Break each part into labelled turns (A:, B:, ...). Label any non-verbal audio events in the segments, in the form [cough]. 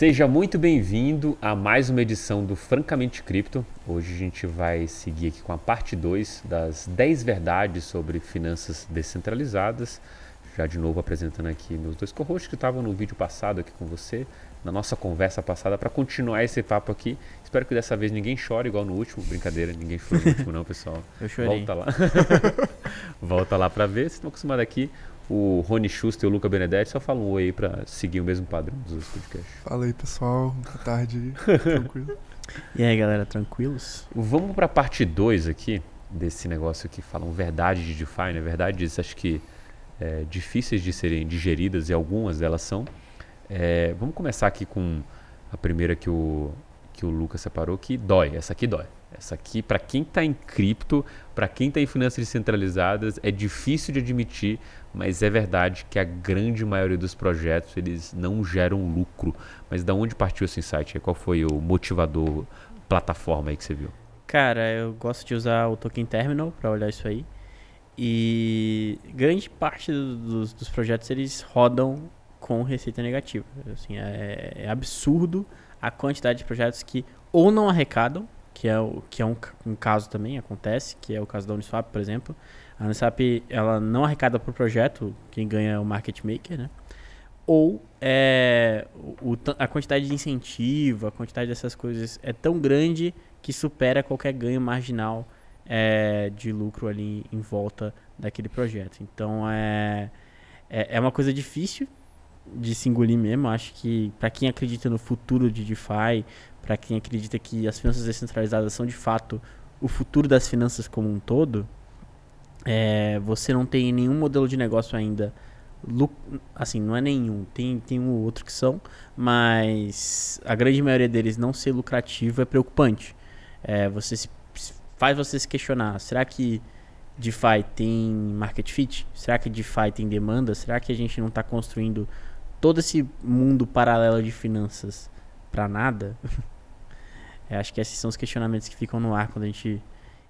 A: Seja muito bem-vindo a mais uma edição do Francamente Cripto. Hoje a gente vai seguir aqui com a parte 2 das 10 verdades sobre finanças descentralizadas. Já de novo apresentando aqui meus dois co-hosts que estavam no vídeo passado aqui com você, na nossa conversa passada, para continuar esse papo aqui. Espero que dessa vez ninguém chore igual no último. Brincadeira, ninguém chorou no último não, pessoal.
B: Eu chorei.
A: Volta lá. [laughs] Volta lá para ver. Vocês estão acostumados aqui o Rony Schuster e o Luca Benedetti. Só falam um oi aí pra seguir o mesmo padrão dos podcasts.
C: Fala aí, pessoal. Boa tarde. [laughs] Tranquilo.
B: E aí, galera, tranquilos?
A: Vamos pra parte 2 aqui, desse negócio que falam verdade de DeFi, né? Verdades, acho que é, difíceis de serem digeridas e algumas delas são. É, vamos começar aqui com a primeira que o, que o Lucas separou, que dói. Essa aqui dói. Essa aqui, para quem está em cripto, para quem está em finanças descentralizadas, é difícil de admitir, mas é verdade que a grande maioria dos projetos eles não geram lucro. Mas da onde partiu esse insight? Qual foi o motivador, plataforma aí que você viu?
B: Cara, eu gosto de usar o Token Terminal para olhar isso aí. E grande parte dos, dos projetos eles rodam com receita negativa. Assim, é, é, absurdo a quantidade de projetos que ou não arrecadam, que é, o, que é um, um caso também, acontece, que é o caso da Uniswap, por exemplo, a Uniswap, ela não arrecada por projeto, quem ganha é o market maker, né? Ou é, o, a quantidade de incentivo, a quantidade dessas coisas é tão grande que supera qualquer ganho marginal é, de lucro ali em volta daquele projeto. Então é, é, é uma coisa difícil de se engolir mesmo. Acho que para quem acredita no futuro de DeFi, para quem acredita que as finanças descentralizadas são de fato o futuro das finanças como um todo, é, você não tem nenhum modelo de negócio ainda. Assim, não é nenhum, tem, tem um ou outro que são, mas a grande maioria deles não ser lucrativo é preocupante. É, você se, faz você se questionar: será que DeFi tem market fit? Será que DeFi tem demanda? Será que a gente não está construindo todo esse mundo paralelo de finanças para nada? [laughs] é, acho que esses são os questionamentos que ficam no ar quando a gente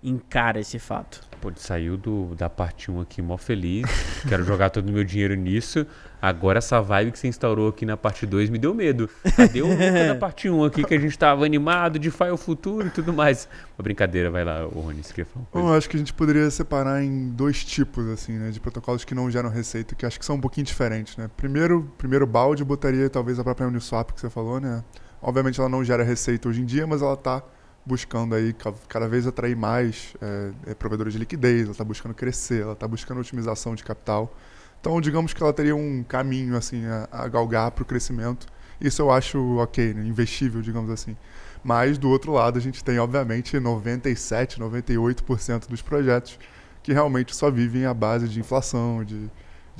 B: encara esse fato.
A: Pô, saiu do, da parte 1 aqui mó feliz. [laughs] Quero jogar todo o meu dinheiro nisso. Agora essa vibe que você instaurou aqui na parte 2 me deu medo. Cadê o Luca da [laughs] parte 1 aqui que a gente tava animado de Fire o futuro e tudo mais? Uma brincadeira, vai lá, o Rony, você quer falar
C: uma Eu acho que a gente poderia separar em dois tipos, assim, né? De protocolos que não geram receita, que acho que são um pouquinho diferentes, né? Primeiro, primeiro balde, eu botaria talvez a própria Uniswap que você falou, né? Obviamente ela não gera receita hoje em dia, mas ela tá buscando aí cada vez atrair mais é, é, provedores de liquidez, ela está buscando crescer, ela está buscando otimização de capital. Então, digamos que ela teria um caminho assim a, a galgar para o crescimento. Isso eu acho ok, né? investível, digamos assim. Mas, do outro lado, a gente tem, obviamente, 97%, 98% dos projetos que realmente só vivem à base de inflação, de,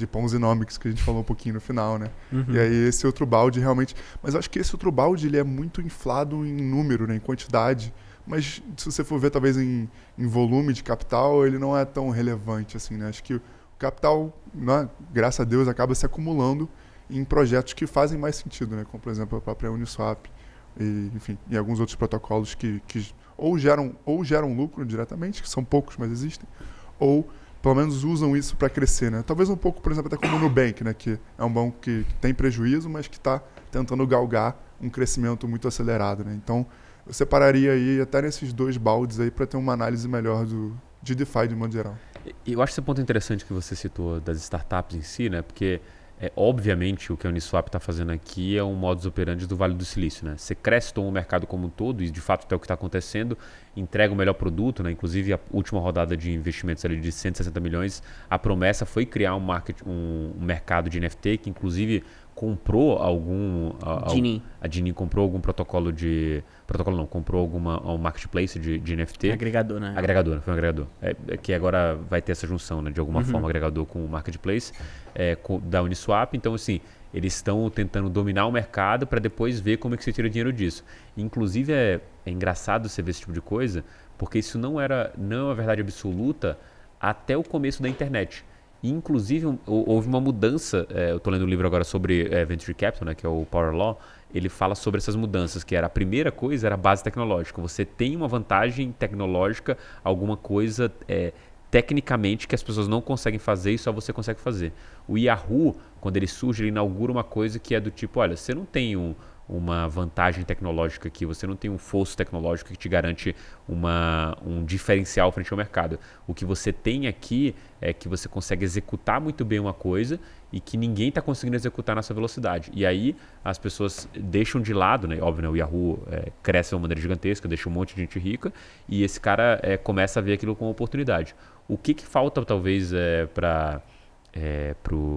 C: de Ponzinomics, que a gente falou um pouquinho no final, né? Uhum. E aí esse outro balde realmente... Mas eu acho que esse outro balde ele é muito inflado em número, né? em quantidade. Mas se você for ver talvez em, em volume de capital, ele não é tão relevante assim, né? Acho que o capital, né, graças a Deus, acaba se acumulando em projetos que fazem mais sentido, né? Como, por exemplo, a própria Uniswap e, enfim, e alguns outros protocolos que, que ou geram ou geram lucro diretamente, que são poucos, mas existem, ou pelo menos usam isso para crescer, né? Talvez um pouco, por exemplo, até como o Nubank, né? Que é um banco que, tem prejuízo, mas que está tentando galgar um crescimento muito acelerado, né? Então, eu separaria aí até nesses dois baldes aí para ter uma análise melhor do, de DeFi de modo geral.
A: Eu acho esse ponto interessante que você citou das startups em si, né? Porque é, obviamente, o que a Uniswap está fazendo aqui é um modus operandi do Vale do Silício. Né? Você cresce toma o mercado como um todo, e de fato é o que está acontecendo, entrega o melhor produto. Né? Inclusive, a última rodada de investimentos ali de 160 milhões, a promessa foi criar um, market, um, um mercado de NFT, que inclusive comprou algum. A, a Dini comprou algum protocolo de. Protocolo não, comprou alguma um marketplace de, de NFT.
B: Agregador, né?
A: Agregador, foi um agregador. É, é que agora vai ter essa junção, né? De alguma uhum. forma, agregador com o marketplace é, com, da Uniswap. Então, assim, eles estão tentando dominar o mercado para depois ver como é que se tira dinheiro disso. Inclusive, é, é engraçado você ver esse tipo de coisa, porque isso não era não é uma verdade absoluta até o começo da internet. Inclusive, houve uma mudança. É, eu estou lendo um livro agora sobre é, Venture Capital, né, que é o Power Law. Ele fala sobre essas mudanças, que era a primeira coisa era a base tecnológica. Você tem uma vantagem tecnológica, alguma coisa é, tecnicamente que as pessoas não conseguem fazer e só você consegue fazer. O Yahoo, quando ele surge, ele inaugura uma coisa que é do tipo, olha, você não tem um, uma vantagem tecnológica aqui, você não tem um fosso tecnológico que te garante uma, um diferencial frente ao mercado. O que você tem aqui é que você consegue executar muito bem uma coisa e que ninguém está conseguindo executar nessa velocidade. E aí as pessoas deixam de lado, né? Óbvio, né? o Yahoo é, cresce de uma maneira gigantesca, deixa um monte de gente rica e esse cara é, começa a ver aquilo como oportunidade. O que, que falta talvez é, para é,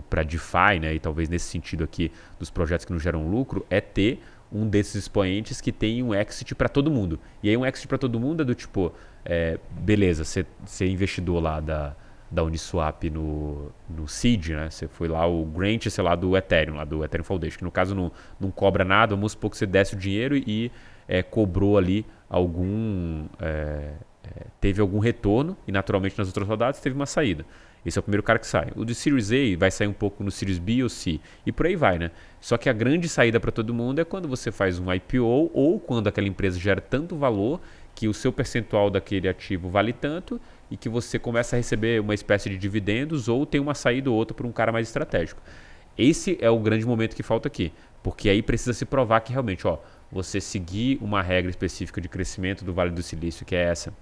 A: para DeFi, né, e talvez nesse sentido aqui dos projetos que não geram lucro, é ter um desses expoentes que tem um exit para todo mundo. E aí um exit para todo mundo é do tipo, é, beleza, você investidor lá da, da Uniswap no, no seed, né? Você foi lá o grant, sei lá, do Ethereum, lá do Ethereum Foundation, que no caso não, não cobra nada, vamos supor que você desce o dinheiro e é, cobrou ali algum... É, é, teve algum retorno e naturalmente nas outras rodadas teve uma saída. Esse é o primeiro cara que sai. O de Series A vai sair um pouco no Series B ou C. E por aí vai, né? Só que a grande saída para todo mundo é quando você faz um IPO ou quando aquela empresa gera tanto valor que o seu percentual daquele ativo vale tanto e que você começa a receber uma espécie de dividendos ou tem uma saída ou outra para um cara mais estratégico. Esse é o grande momento que falta aqui, porque aí precisa se provar que realmente, ó, você seguir uma regra específica de crescimento do Vale do Silício, que é essa,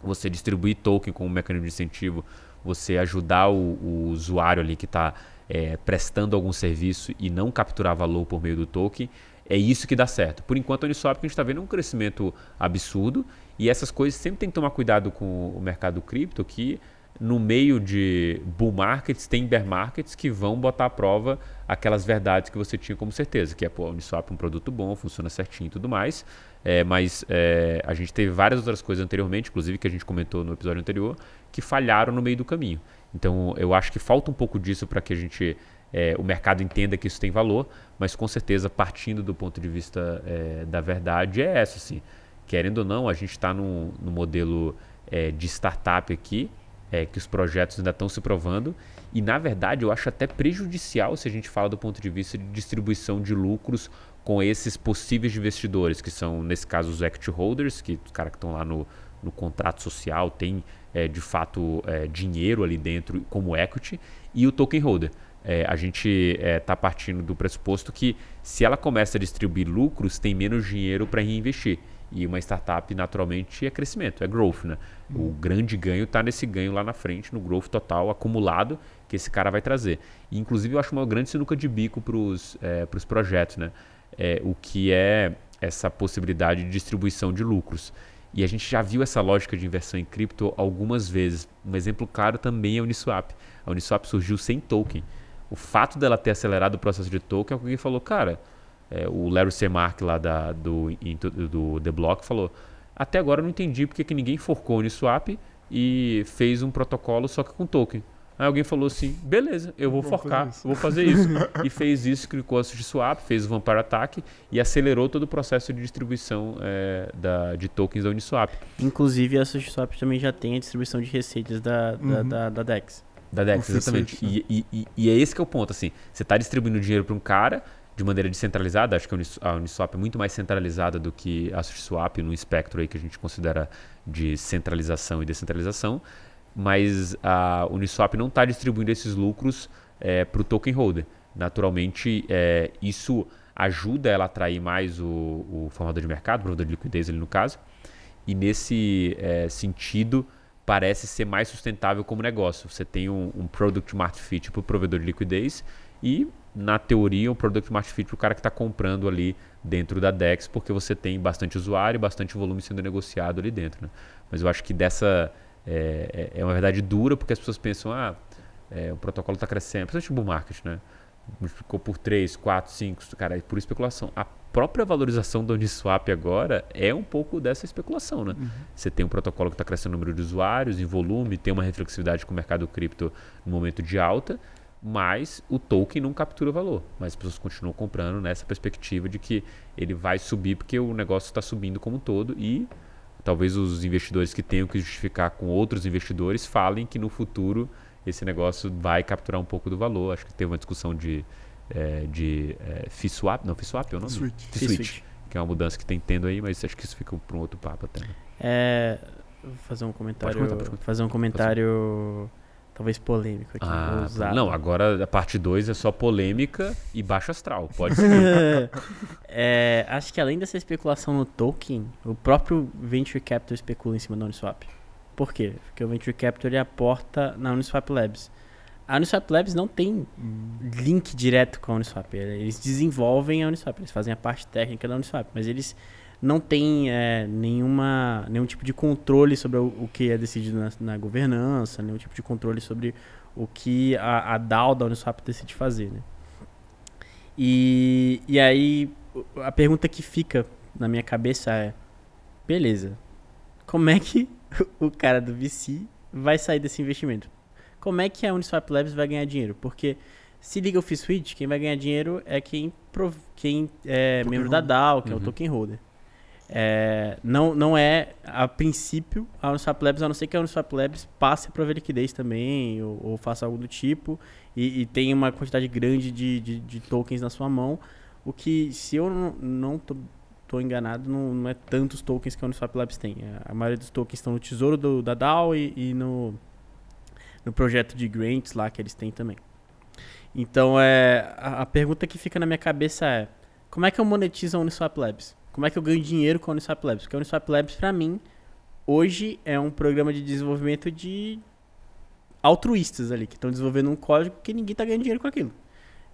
A: você distribuir token como um mecanismo de incentivo, você ajudar o, o usuário ali que está é, prestando algum serviço e não capturar valor por meio do token, é isso que dá certo. Por enquanto, a Uniswap a gente está vendo é um crescimento absurdo e essas coisas sempre tem que tomar cuidado com o mercado cripto, que no meio de bull markets tem bear markets que vão botar à prova aquelas verdades que você tinha como certeza, que é, pô, a Uniswap é um produto bom, funciona certinho e tudo mais, é, mas é, a gente teve várias outras coisas anteriormente, inclusive que a gente comentou no episódio anterior, que falharam no meio do caminho. Então eu acho que falta um pouco disso para que a gente é, o mercado entenda que isso tem valor, mas com certeza partindo do ponto de vista é, da verdade é essa, assim. Querendo ou não, a gente está no, no, modelo é, de startup aqui, é, que os projetos ainda estão se provando e na verdade eu acho até prejudicial se a gente fala do ponto de vista de distribuição de lucros com esses possíveis investidores, que são, nesse caso, os equity holders, que os caras que estão lá no, no contrato social têm é, de fato é, dinheiro ali dentro como equity, e o token holder. É, a gente está é, partindo do pressuposto que se ela começa a distribuir lucros, tem menos dinheiro para reinvestir. E uma startup, naturalmente, é crescimento, é growth. Né? O grande ganho está nesse ganho lá na frente, no growth total acumulado que esse cara vai trazer. E, inclusive, eu acho uma grande sinuca de bico para os é, projetos. Né? é, o que é essa possibilidade de distribuição de lucros. E a gente já viu essa lógica de inversão em cripto algumas vezes. Um exemplo claro também é a Uniswap. A Uniswap surgiu sem token. O fato dela ter acelerado o processo de token, alguém falou, cara, é, o Larry Semark lá da, do, do The Block falou, até agora eu não entendi porque que ninguém forcou a Uniswap e fez um protocolo só que com token. Aí alguém falou assim: beleza, eu vou, vou forcar, fazer vou fazer isso. [laughs] e fez isso, clicou a swap, fez o Vampire Attack e acelerou todo o processo de distribuição é, da, de tokens da Uniswap.
B: Inclusive, a SushiSwap também já tem a distribuição de receitas da, uhum. da, da, da, DEX.
A: Da DEX, exatamente. E, e, e, e, é esse que é o ponto. assim Você está distribuindo dinheiro para um cara de maneira descentralizada. Acho que a Uniswap é muito mais centralizada do que a SushiSwap no espectro aí que a gente considera de centralização e descentralização mas a Uniswap não está distribuindo esses lucros é, para o token holder. Naturalmente, é, isso ajuda ela a atrair mais o, o formador de mercado, o provedor de liquidez ali no caso, e nesse é, sentido parece ser mais sustentável como negócio. Você tem um, um Product Market Fit para o provedor de liquidez e, na teoria, um Product Market Fit para o cara que está comprando ali dentro da DEX, porque você tem bastante usuário e bastante volume sendo negociado ali dentro. Né? Mas eu acho que dessa é, é, é uma verdade dura porque as pessoas pensam, ah, é, o protocolo está crescendo, principalmente o bull market, né? Multiplicou por 3, 4, 5, cara, é por especulação. A própria valorização do Uniswap agora é um pouco dessa especulação, né? Uhum. Você tem um protocolo que está crescendo o número de usuários, em volume, tem uma reflexividade com o mercado cripto no momento de alta, mas o token não captura valor. Mas as pessoas continuam comprando nessa perspectiva de que ele vai subir porque o negócio está subindo como um todo e talvez os investidores que tenham que justificar com outros investidores falem que no futuro esse negócio vai capturar um pouco do valor. Acho que teve uma discussão de, é, de é, fee swap, não, fee swap é o nome?
C: Switch.
A: Fee switch, que é uma mudança que tem tendo aí, mas acho que isso fica para um outro papo até. Né?
B: É, vou fazer um comentário, pode comentar, pode comentar. fazer um comentário talvez polêmico aqui.
A: Ah, não, agora a parte 2 é só polêmica e baixo astral. Pode ser. [laughs]
B: É, acho que além dessa especulação no token, o próprio Venture Capital especula em cima da Uniswap. Por quê? Porque o Venture Capital ele aporta na Uniswap Labs. A Uniswap Labs não tem link direto com a Uniswap. Eles desenvolvem a Uniswap, eles fazem a parte técnica da Uniswap, mas eles não têm é, nenhuma, nenhum tipo de controle sobre o, o que é decidido na, na governança, nenhum tipo de controle sobre o que a, a DAO da Uniswap decide fazer. Né? E, e aí a pergunta que fica na minha cabeça é: beleza, como é que [laughs] o cara do VC vai sair desse investimento? Como é que a Uniswap Labs vai ganhar dinheiro? Porque se liga o Switch, quem vai ganhar dinheiro é quem, quem é
C: Token
B: membro da
C: holder.
B: DAO, que é o
A: Uhum.
B: token holder. É, não, não é, a princípio, a Uniswap Labs, a não ser que a Uniswap Labs passe a prover liquidez também, ou, ou faça algo do tipo, e, e tenha uma quantidade grande de, de, de tokens na sua mão, o que, se eu não, não tô, tô enganado, não, não é tantos tokens que a Uniswap Labs tem. A maioria dos tokens estão no tesouro do, da DAO e, e no, no projeto de grants lá que eles têm também. Então, é, a, a pergunta que fica na minha cabeça é, como é que eu monetizo a Uniswap Labs? Como é que eu ganho dinheiro com a Uniswap Labs? Porque a Uniswap Labs, pra mim, hoje é um programa de desenvolvimento de altruístas ali, que estão desenvolvendo um código que ninguém tá ganhando dinheiro com aquilo.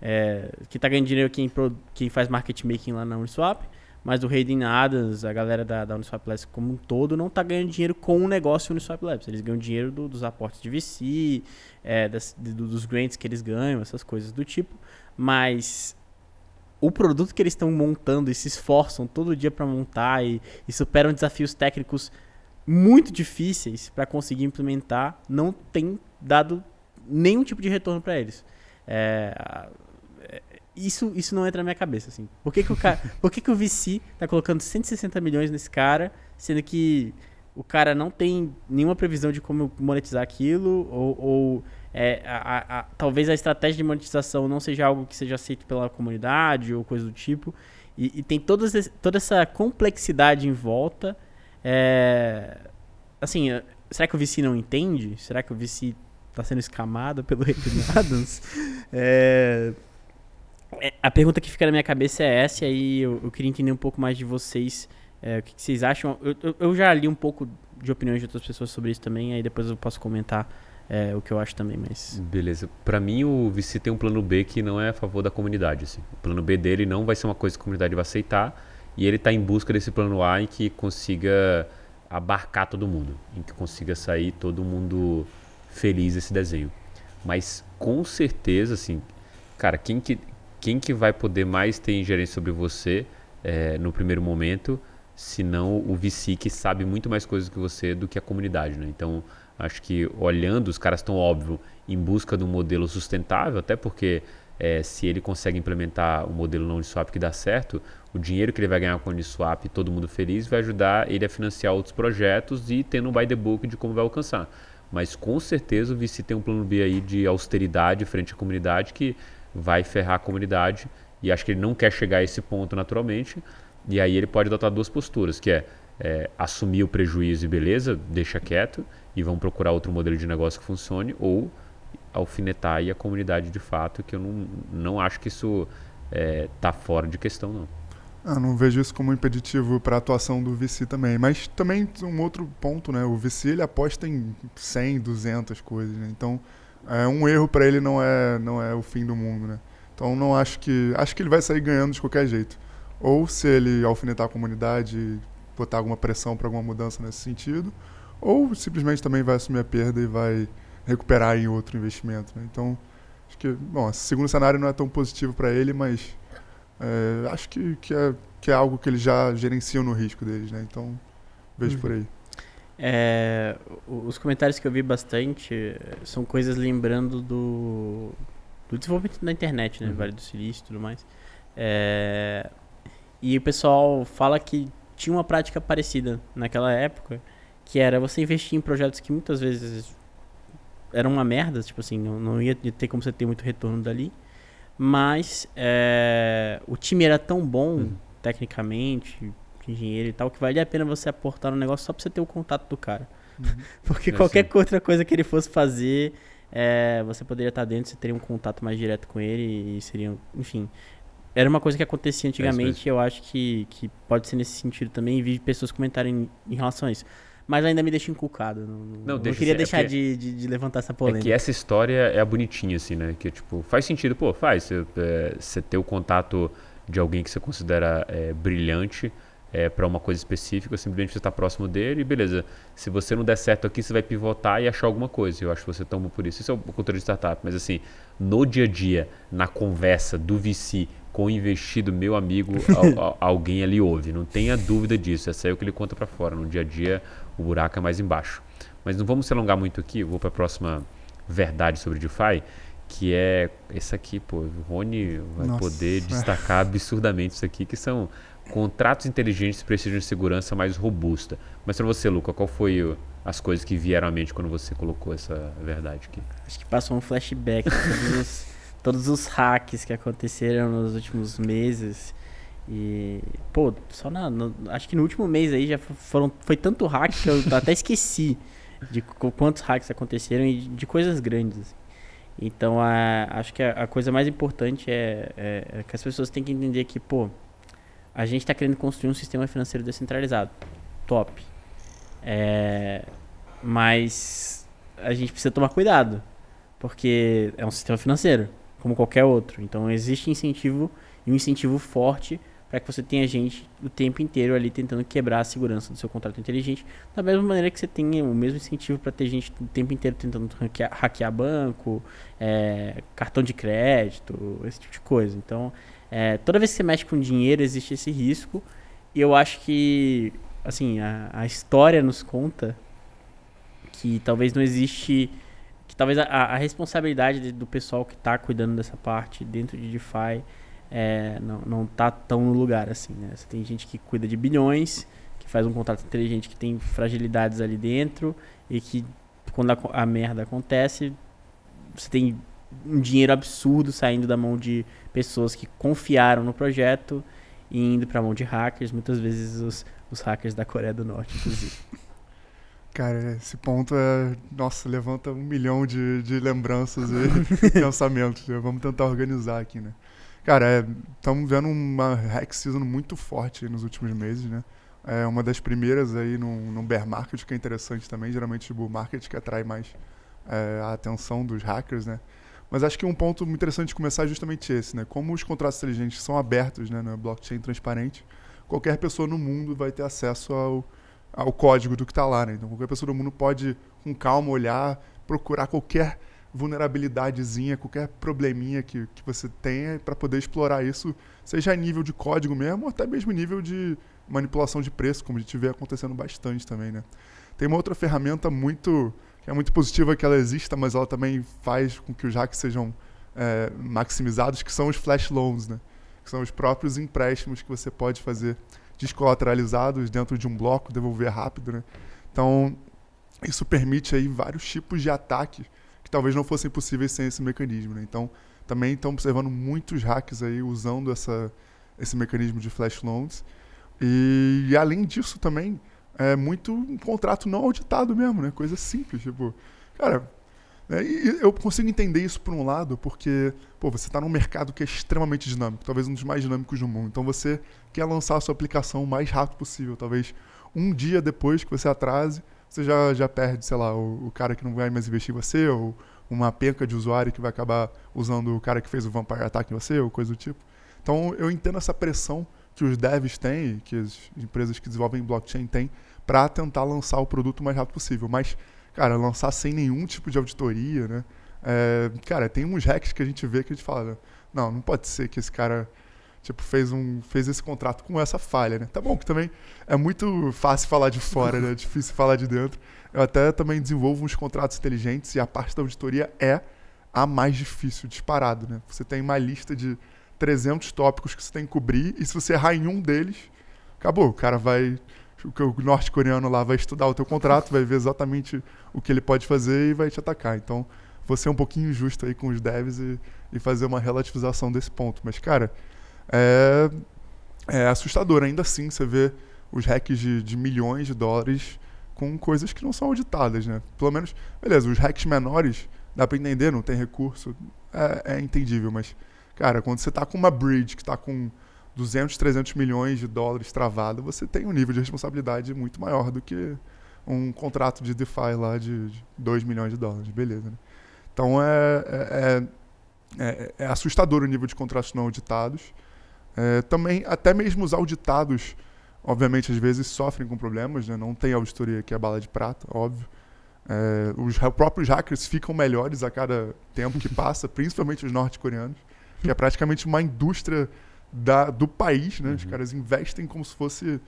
B: É, que tá ganhando dinheiro quem, quem faz market making lá na Uniswap, mas o Hayden Adams, a galera da, da Uniswap Labs como um todo, não tá ganhando dinheiro com o negócio Uniswap Labs. Eles ganham dinheiro do- dos aportes de VC, é, das- do- dos grants que eles ganham, essas coisas do tipo. Mas o produto que eles estão montando e se esforçam todo dia para montar e, e superam desafios técnicos muito difíceis para conseguir implementar, não tem dado nenhum tipo de retorno para eles. É, é, isso, isso não entra na minha cabeça, assim. Por que, que o cara, [laughs] por que, que o VC tá colocando 160 milhões nesse cara, sendo que o cara não tem nenhuma previsão de como monetizar aquilo, ou, ou é, a- a- talvez a estratégia de monetização não seja algo que seja aceito pela comunidade ou coisa do tipo. E, e tem todas toda essa complexidade em volta. É, assim, será que o VC não entende? Será que o VC está sendo escamado pelo Hayden Adams? [laughs] É, é, a pergunta que fica na minha cabeça é essa, e aí eu, eu queria entender um pouco mais de vocês. é, o que, que vocês acham? Eu, eu- eu já li um pouco de opiniões de outras pessoas sobre isso também, aí depois eu posso comentar é, o que eu acho também, mas.
A: Beleza. Pra mim, o VC tem um plano B que não é a favor da comunidade. Assim. O plano B dele não vai ser uma coisa que a comunidade vai aceitar. E ele está em busca desse plano A em que consiga abarcar todo mundo. Em que consiga sair todo mundo feliz desse desenho. Mas com certeza, assim, cara, quem que, quem que vai poder mais ter ingerência sobre você eh, no primeiro momento, se não o VC que sabe muito mais coisas que você do que a comunidade, né? Então, acho que olhando, os caras estão, óbvio, em busca de um modelo sustentável, até porque eh, se ele consegue implementar o modelo não Uniswap que dá certo, o dinheiro que ele vai ganhar com o Uniswap, todo mundo feliz, vai ajudar ele a financiar outros projetos e tendo um by the book de como vai alcançar. Mas com certeza o VC tem um plano B aí de austeridade frente à comunidade que vai ferrar a comunidade e acho que ele não quer chegar a esse ponto naturalmente. E aí ele pode adotar duas posturas, que é, é, assumir o prejuízo e beleza, deixa quieto e vão procurar outro modelo de negócio que funcione, ou alfinetar a comunidade de fato, que eu não, não acho que isso está fora de questão, não.
C: Ah, não vejo isso como impeditivo para a atuação do VC também. Mas também um outro ponto, né? O VC ele aposta em 100, 200 coisas, né? Então, é, um erro para ele não é, não é o fim do mundo, né? Então, não acho que acho que ele vai sair ganhando de qualquer jeito. Ou se ele alfinetar a comunidade botar alguma pressão para alguma mudança nesse sentido, ou simplesmente também vai assumir a perda e vai recuperar em outro investimento, né? Então, acho que, bom, esse segundo cenário não é tão positivo para ele, mas é, acho que, que, é, que é algo que eles já gerenciam no risco deles, né? Então, vejo
B: Uhum.
C: por aí.
B: É, os comentários que eu vi bastante eh, são coisas lembrando do, do desenvolvimento da internet, né?
A: Uhum.
B: Vale do Silício e tudo mais. É, e o pessoal fala que tinha uma prática parecida naquela época, que era você investir em projetos que muitas vezes eram uma merda, tipo assim, não, não ia ter como você ter muito retorno dali. Mas é, o time era tão bom,
A: Uhum.
B: tecnicamente, engenheiro e tal, que valia a pena você aportar no negócio só pra você ter o contato do cara.
C: Uhum. [laughs]
B: Porque
A: É,
B: qualquer
A: sim.
B: outra coisa que ele fosse fazer é, você poderia estar dentro, você teria um contato mais direto com ele e seria, enfim. Era uma coisa que acontecia antigamente, é eu acho que, que pode ser nesse sentido também, e vi pessoas comentarem em, relação a isso. Mas ainda me deixa inculcado. Não, não, não queria ser, é deixar é de, de, de, levantar essa polêmica.
A: É que essa história é a bonitinha, assim, né? Que, tipo, faz sentido, pô, faz. Você, é, ter o contato de alguém que você considera é, brilhante é, para uma coisa específica, simplesmente você está próximo dele e beleza. Se você não der certo aqui, você vai pivotar e achar alguma coisa. Eu acho que você toma por isso. Isso é o cultura de startup. Mas assim, no dia a dia, na conversa do VC com o investido, meu amigo, [laughs] alguém ali ouve. Não tenha dúvida disso. Essa é o que ele conta para fora. No dia a dia, o buraco é mais embaixo. Mas não vamos se alongar muito aqui. Eu vou para a próxima verdade sobre DeFi que é esse aqui, pô, o Rony vai Nossa. poder destacar absurdamente isso aqui, que são contratos inteligentes precisam de segurança mais robusta. Mas para você, Luca, qual foi as coisas que vieram à mente quando você colocou essa verdade aqui?
B: Acho que passou um flashback todos [laughs] os, todos os hacks que aconteceram nos últimos meses. E, pô, só na, no, acho que no último mês aí já foram, foi tanto hack que eu [laughs] até esqueci de quantos hacks aconteceram e de coisas grandes. Então, a, acho que a, a coisa mais importante é, é, é que as pessoas têm que entender que, pô, a gente está querendo construir um sistema financeiro descentralizado. Top. É, mas a gente precisa tomar cuidado, porque é um sistema financeiro, como qualquer outro. Então existe incentivo e um incentivo forte para que você tenha gente o tempo inteiro ali tentando quebrar a segurança do seu contrato inteligente, da mesma maneira que você tenha o mesmo incentivo para ter gente o tempo inteiro tentando hackear, hackear banco, é, cartão de crédito, esse tipo de coisa. Então é, toda vez que você mexe com dinheiro, existe esse risco. E eu acho que, assim, a, a história nos conta que talvez não existe. Talvez a, a responsabilidade de, do pessoal que está cuidando dessa parte dentro de DeFi é, não, não tá tão no lugar assim, né? Você tem gente que cuida de bilhões, que faz um contrato inteligente que tem fragilidades ali dentro e que quando a, a merda acontece, você tem um dinheiro absurdo saindo da mão de pessoas que confiaram no projeto e indo para a mão de hackers, muitas vezes os, os hackers da Coreia do Norte, inclusive.
C: Cara, esse ponto é. Nossa, levanta um milhão de, de lembranças e [laughs] pensamentos. Né? Vamos tentar organizar aqui, né? Cara, estamos é, vendo uma hack season muito forte nos últimos meses, né? É uma das primeiras aí no, no bear market, que é interessante também. Geralmente o bull market que atrai mais é, a atenção dos hackers, né? Mas acho que um ponto interessante de começar é justamente esse, né? Como os contratos inteligentes são abertos né, na blockchain transparente, qualquer pessoa no mundo vai ter acesso ao, ao código do que está lá, né? Então qualquer pessoa no mundo pode, com calma, olhar, procurar qualquer vulnerabilidadezinha, qualquer probleminha que, que você tenha para poder explorar isso, seja a nível de código mesmo, ou até mesmo nível de manipulação de preço, como a gente vê acontecendo bastante também, né? Tem uma outra ferramenta muito é muito positiva que ela exista, mas ela também faz com que os hacks sejam é, maximizados, que são os flash loans, né? que são os próprios empréstimos que você pode fazer descolateralizados dentro de um bloco, devolver rápido. Né? Então, isso permite aí vários tipos de ataques que talvez não fossem possíveis sem esse mecanismo. Né? Então, também estão observando muitos hacks aí usando essa, esse mecanismo de flash loans. E, e além disso também, é muito um contrato não auditado mesmo, né? Coisa simples, tipo, cara, né? e eu consigo entender isso por um lado, porque, pô, você está num mercado que é extremamente dinâmico, talvez um dos mais dinâmicos do mundo. Então você quer lançar a sua aplicação o mais rápido possível, talvez um dia depois que você atrase, você já, já perde, sei lá, o, o cara que não vai mais investir em você, ou uma penca de usuário que vai acabar usando o cara que fez o Vampire Attack em você, ou coisa do tipo. Então eu entendo essa pressão que os devs têm, que as empresas que desenvolvem blockchain têm, para tentar lançar o produto o mais rápido possível. Mas, cara, lançar sem nenhum tipo de auditoria, né? É, cara, tem uns hacks que a gente vê que a gente fala, não, não pode ser que esse cara tipo fez um fez esse contrato com essa falha, né? Tá bom que também é muito fácil falar de fora, né? É difícil falar de dentro. Eu até também desenvolvo uns contratos inteligentes e a parte da auditoria é a mais difícil, disparado, né? Você tem uma lista de 300 tópicos que você tem que cobrir e se você errar em um deles, acabou, o cara vai o norte-coreano lá vai estudar o teu contrato, vai ver exatamente o que ele pode fazer e vai te atacar. Então, você é um pouquinho injusto aí com os devs e, e fazer uma relativização desse ponto. Mas, cara, é, é assustador ainda assim você vê os hacks de, de milhões de dólares com coisas que não são auditadas, né? Pelo menos, beleza, os hacks menores dá para entender, não tem recurso, é, é, entendível, mas, cara, quando você tá com uma bridge que tá com 200, 300 milhões de dólares travado, você tem um nível de responsabilidade muito maior do que um contrato de DeFi lá de, de 2 milhões de dólares, beleza, né? Então é, é, é, é, assustador o nível de contratos não auditados. É, também, até mesmo os auditados, obviamente, às vezes sofrem com problemas, né? não tem auditoria que é bala de prata, óbvio. É, os próprios hackers ficam melhores a cada tempo que passa, [laughs] principalmente os norte-coreanos, que é praticamente uma indústria da, do país. Né? Uhum. Os caras investem como se fosse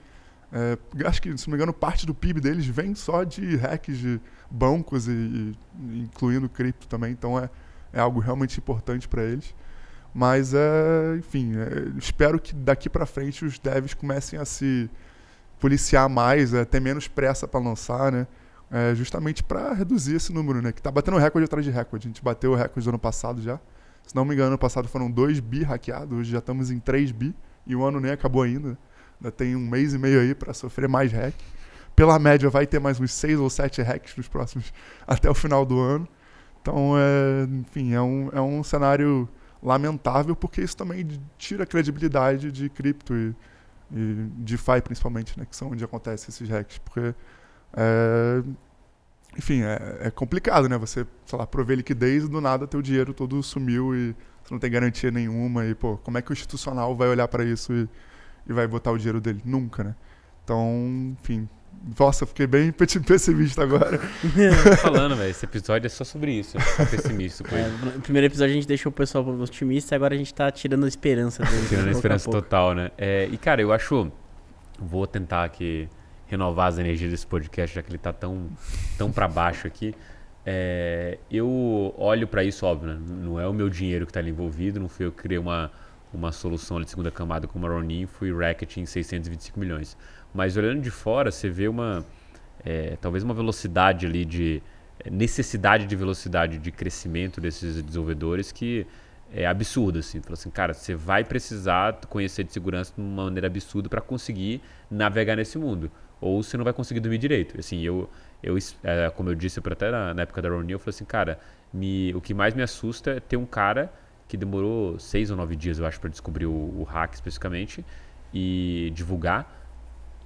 C: é, acho que, se não me engano, parte do PIB deles vem só de hacks de bancos, e, e incluindo cripto também. Então é, é algo realmente importante para eles. Mas, é, enfim, é, espero que daqui para frente os devs comecem a se policiar mais, é, ter menos pressa para lançar, né? É, justamente para reduzir esse número, né? Que está batendo recorde atrás de recorde. A gente bateu o recorde do ano passado já. Se não me engano, ano passado foram 2 bi hackeados, hoje já estamos em 3 bi e o ano nem acabou ainda. Ainda tem um mês e meio aí para sofrer mais hack. Pela média, vai ter mais uns seis ou sete hacks nos próximos [laughs] até o final do ano. Então, é, enfim, é um, é um cenário lamentável porque isso também tira a credibilidade de cripto e, e DeFi principalmente, né, que são onde acontecem esses hacks, porque é, enfim, é, é, complicado, né? Você, sei lá, prover liquidez e do nada teu dinheiro todo sumiu e você não tem garantia nenhuma e, pô, como é que o institucional vai olhar para isso e e vai botar o dinheiro dele. Nunca, né? Então, enfim. Nossa, fiquei bem [laughs] pessimista agora. [laughs]
A: falando, velho. Esse episódio é só sobre isso. Só pessimista.
B: É, no primeiro episódio a gente deixou o pessoal otimista e agora a gente tá tirando a esperança
A: dele. tirando a esperança a total, né? É, e, cara, eu acho. Vou tentar aqui renovar as energias desse podcast, já que ele tá tão, tão para baixo aqui. É, eu olho para isso, óbvio, né? não é o meu dinheiro que está ali envolvido, não fui eu que criei uma, uma solução de segunda camada como a Ronin foi Racket em 625 milhões. Mas olhando de fora, você vê uma é, talvez uma velocidade ali de é, necessidade de velocidade de crescimento desses desenvolvedores que é absurda assim. Fala assim, cara, você vai precisar conhecer de segurança de uma maneira absurda para conseguir navegar nesse mundo, ou você não vai conseguir dormir direito. Assim, eu eu é, como eu disse até na, na época da Ronin, eu falei assim, cara, me, o que mais me assusta é ter um cara que demorou seis ou nove dias, eu acho, para descobrir o, o, hack especificamente e divulgar.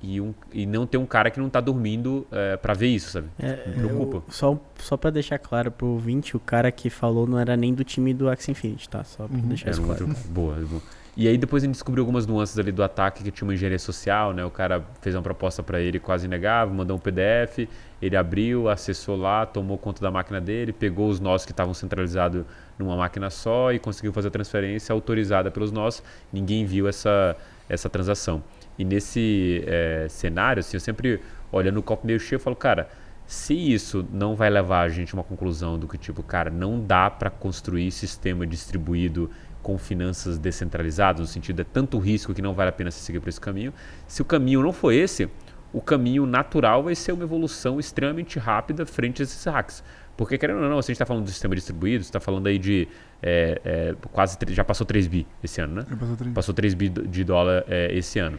A: E, um, e não ter um cara que não tá dormindo é, para ver isso, sabe?
B: É, Me preocupa. Eu, só só para deixar claro pro ouvinte, o cara que falou não era nem do time do Axie Infinity, tá? Só pra uhum. deixar isso claro. Outro,
A: boa, boa. E aí depois a gente descobriu algumas nuances ali do ataque que tinha uma engenharia social, né? O cara fez uma proposta para ele quase negável, mandou um PDF, ele abriu, acessou lá, tomou conta da máquina dele, pegou os nós que estavam centralizados numa máquina só e conseguiu fazer a transferência autorizada pelos nós. Ninguém viu essa, essa transação. E nesse é, cenário, assim, eu sempre olhando o copo meio cheio, eu falo, cara, se isso não vai levar a gente a uma conclusão do que tipo, cara, não dá para construir sistema distribuído com finanças descentralizadas, no sentido é tanto risco que não vale a pena se seguir por esse caminho. Se o caminho não for esse, o caminho natural vai ser uma evolução extremamente rápida frente a esses hacks. Porque, querendo ou não, se a gente está falando do sistema distribuído, você está falando aí de é, é, quase, já passou 3 bi esse ano, né?
C: passou 3,
A: passou 3 bi de dólar é, esse ano.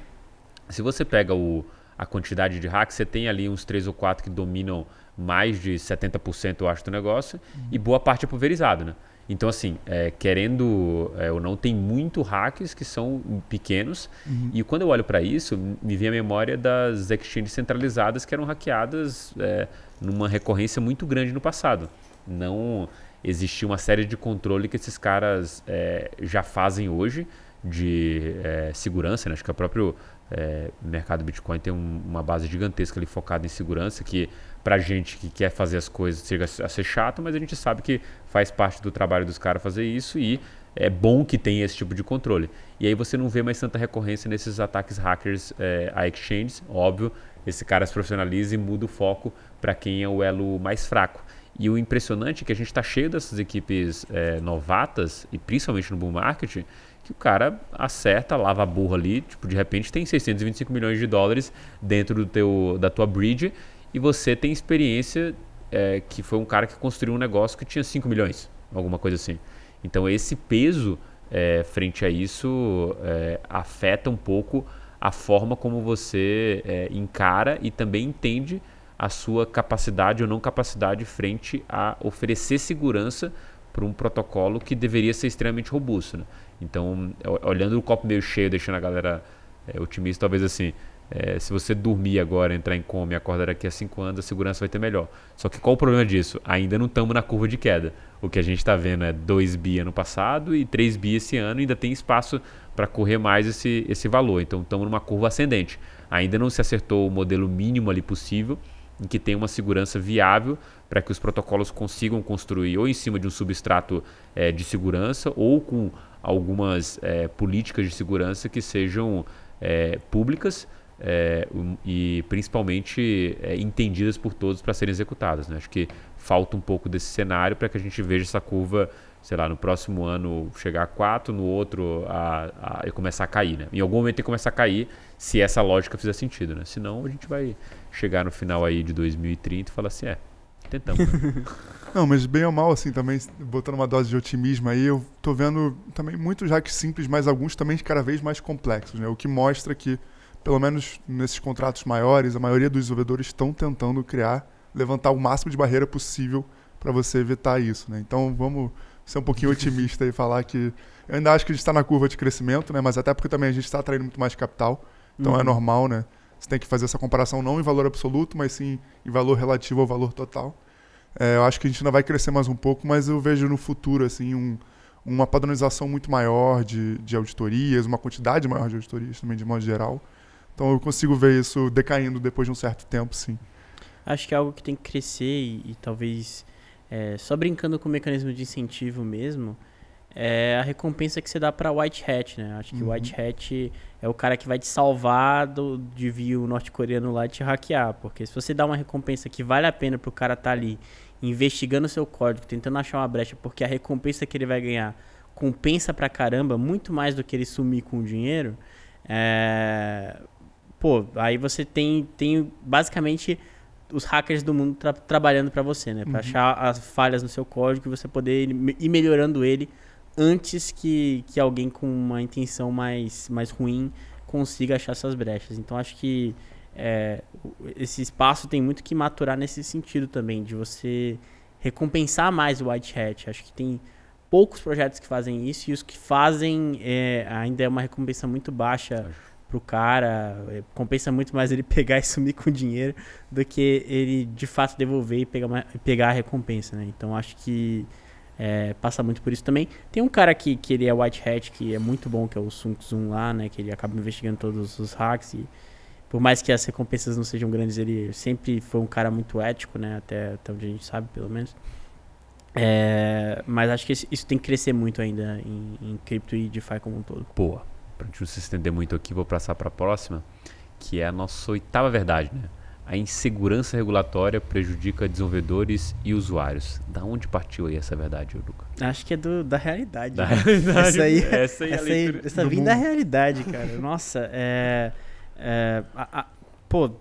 A: Se você pega o, a quantidade de hacks, você tem ali uns 3 ou 4 que dominam mais de 70%, eu acho, do negócio, uhum. e boa parte é pulverizado, né? Então, assim, é, querendo é, ou não, tem muito hacks que são pequenos. Uhum. E quando eu olho para isso, me vem a memória das exchanges centralizadas que eram hackeadas é, numa recorrência muito grande no passado. Não existia uma série de controle que esses caras é, já fazem hoje de é, segurança. Né? Acho que o próprio é, mercado Bitcoin tem um, uma base gigantesca ali focada em segurança que pra gente que quer fazer as coisas chega a ser chato, mas a gente sabe que faz parte do trabalho dos caras fazer isso e é bom que tenha esse tipo de controle. E aí você não vê mais tanta recorrência nesses ataques hackers é, a exchanges, óbvio, esse cara se profissionaliza e muda o foco para quem é o elo mais fraco. E o impressionante é que a gente está cheio dessas equipes é, novatas, e principalmente no bull market, que o cara acerta, lava a burra ali, tipo, de repente tem 625 milhões de dólares dentro do teu, da tua bridge e você tem experiência é, que foi um cara que construiu um negócio que tinha 5 milhões, alguma coisa assim. Então esse peso é, frente a isso é, afeta um pouco a forma como você é, encara e também entende a sua capacidade ou não capacidade frente a oferecer segurança para um protocolo que deveria ser extremamente robusto. Né? Então, olhando o copo meio cheio, deixando a galera é, otimista, talvez assim, é, se você dormir agora, entrar em coma e acordar daqui a 5 anos, a segurança vai ter melhor. Só que qual o problema disso? Ainda não estamos na curva de queda. O que a gente está vendo é 2 bi ano passado e 3 bi esse ano, ainda tem espaço para correr mais esse, esse valor. Então estamos numa curva ascendente. Ainda não se acertou o modelo mínimo ali possível, em que tem uma segurança viável para que os protocolos consigam construir ou em cima de um substrato é, de segurança ou com algumas é, políticas de segurança que sejam é, públicas é, e principalmente é, entendidas por todos para serem executadas. Né? Acho que falta um pouco desse cenário para que a gente veja essa curva, sei lá, no próximo ano chegar a 4, no outro a, a, começar a cair. Né? Em algum momento tem que começar a cair se essa lógica fizer sentido. Né? Senão a gente vai chegar no final aí de 2030 e falar assim, é, tentamos. Né? [laughs]
C: Não, mas bem ou mal, assim, também, botando uma dose de otimismo aí, eu tô vendo também muitos hacks simples, mas alguns também cada vez mais complexos, né? O que mostra que pelo menos nesses contratos maiores, a maioria dos desenvolvedores estão tentando criar, levantar o máximo de barreira possível para você evitar isso. Né? Então vamos ser um pouquinho otimista e falar que eu ainda acho que a gente está na curva de crescimento, né? mas até porque também a gente está atraindo muito mais capital, então é uhum. é normal, né? Você tem que fazer essa comparação não em valor absoluto, mas sim em valor relativo ao valor total. É, eu acho que a gente ainda vai crescer mais um pouco, mas eu vejo no futuro assim um, uma padronização muito maior de, de auditorias, uma quantidade maior de auditorias também de modo geral. Então eu consigo ver isso decaindo depois de um certo tempo, sim.
B: Acho que é algo que tem que crescer e, e talvez, é, só brincando com o mecanismo de incentivo mesmo, é a recompensa que você dá para White Hat, né? Acho que o uhum. White Hat é o cara que vai te salvar do, de vir o norte-coreano lá e te hackear. Porque se você dá uma recompensa que vale a pena pro cara estar tá ali investigando o seu código, tentando achar uma brecha, porque a recompensa que ele vai ganhar compensa pra caramba, muito mais do que ele sumir com o dinheiro, é, pô, aí você tem, tem basicamente os hackers do mundo tra trabalhando para você, né? Para uhum. achar as falhas no seu código e você poder ir melhorando ele antes que, que alguém com uma intenção mais, mais ruim consiga achar essas brechas. Então acho que é, esse espaço tem muito que maturar nesse sentido também, de você recompensar mais o White Hat. Acho que tem poucos projetos que fazem isso e os que fazem é, ainda é uma recompensa muito baixa pro cara. É, compensa muito mais ele [laughs] pegar e sumir com dinheiro do que ele de fato devolver e pegar, pegar a recompensa, né? Então acho que é, passa muito por isso também. Tem um cara aqui que ele é White Hat, que é muito bom, que é o Sun Tzu lá, né? Que ele acaba investigando todos os hacks e por mais que as recompensas não sejam grandes, ele sempre foi um cara muito ético, né? Até, até onde a gente sabe, pelo menos. É, mas acho que isso tem que crescer muito ainda em, em cripto e DeFi como um todo.
A: Boa para não se estender muito aqui, vou passar para a próxima, que é a nossa oitava verdade, né? A insegurança regulatória prejudica desenvolvedores e usuários. Da onde partiu aí essa verdade, Luca?
B: Acho que é do, da realidade.
A: Da né? realidade.
B: Essa aí, [laughs] essa aí, é essa, aí, essa vem da realidade, cara. Nossa, é, é a, a, pô,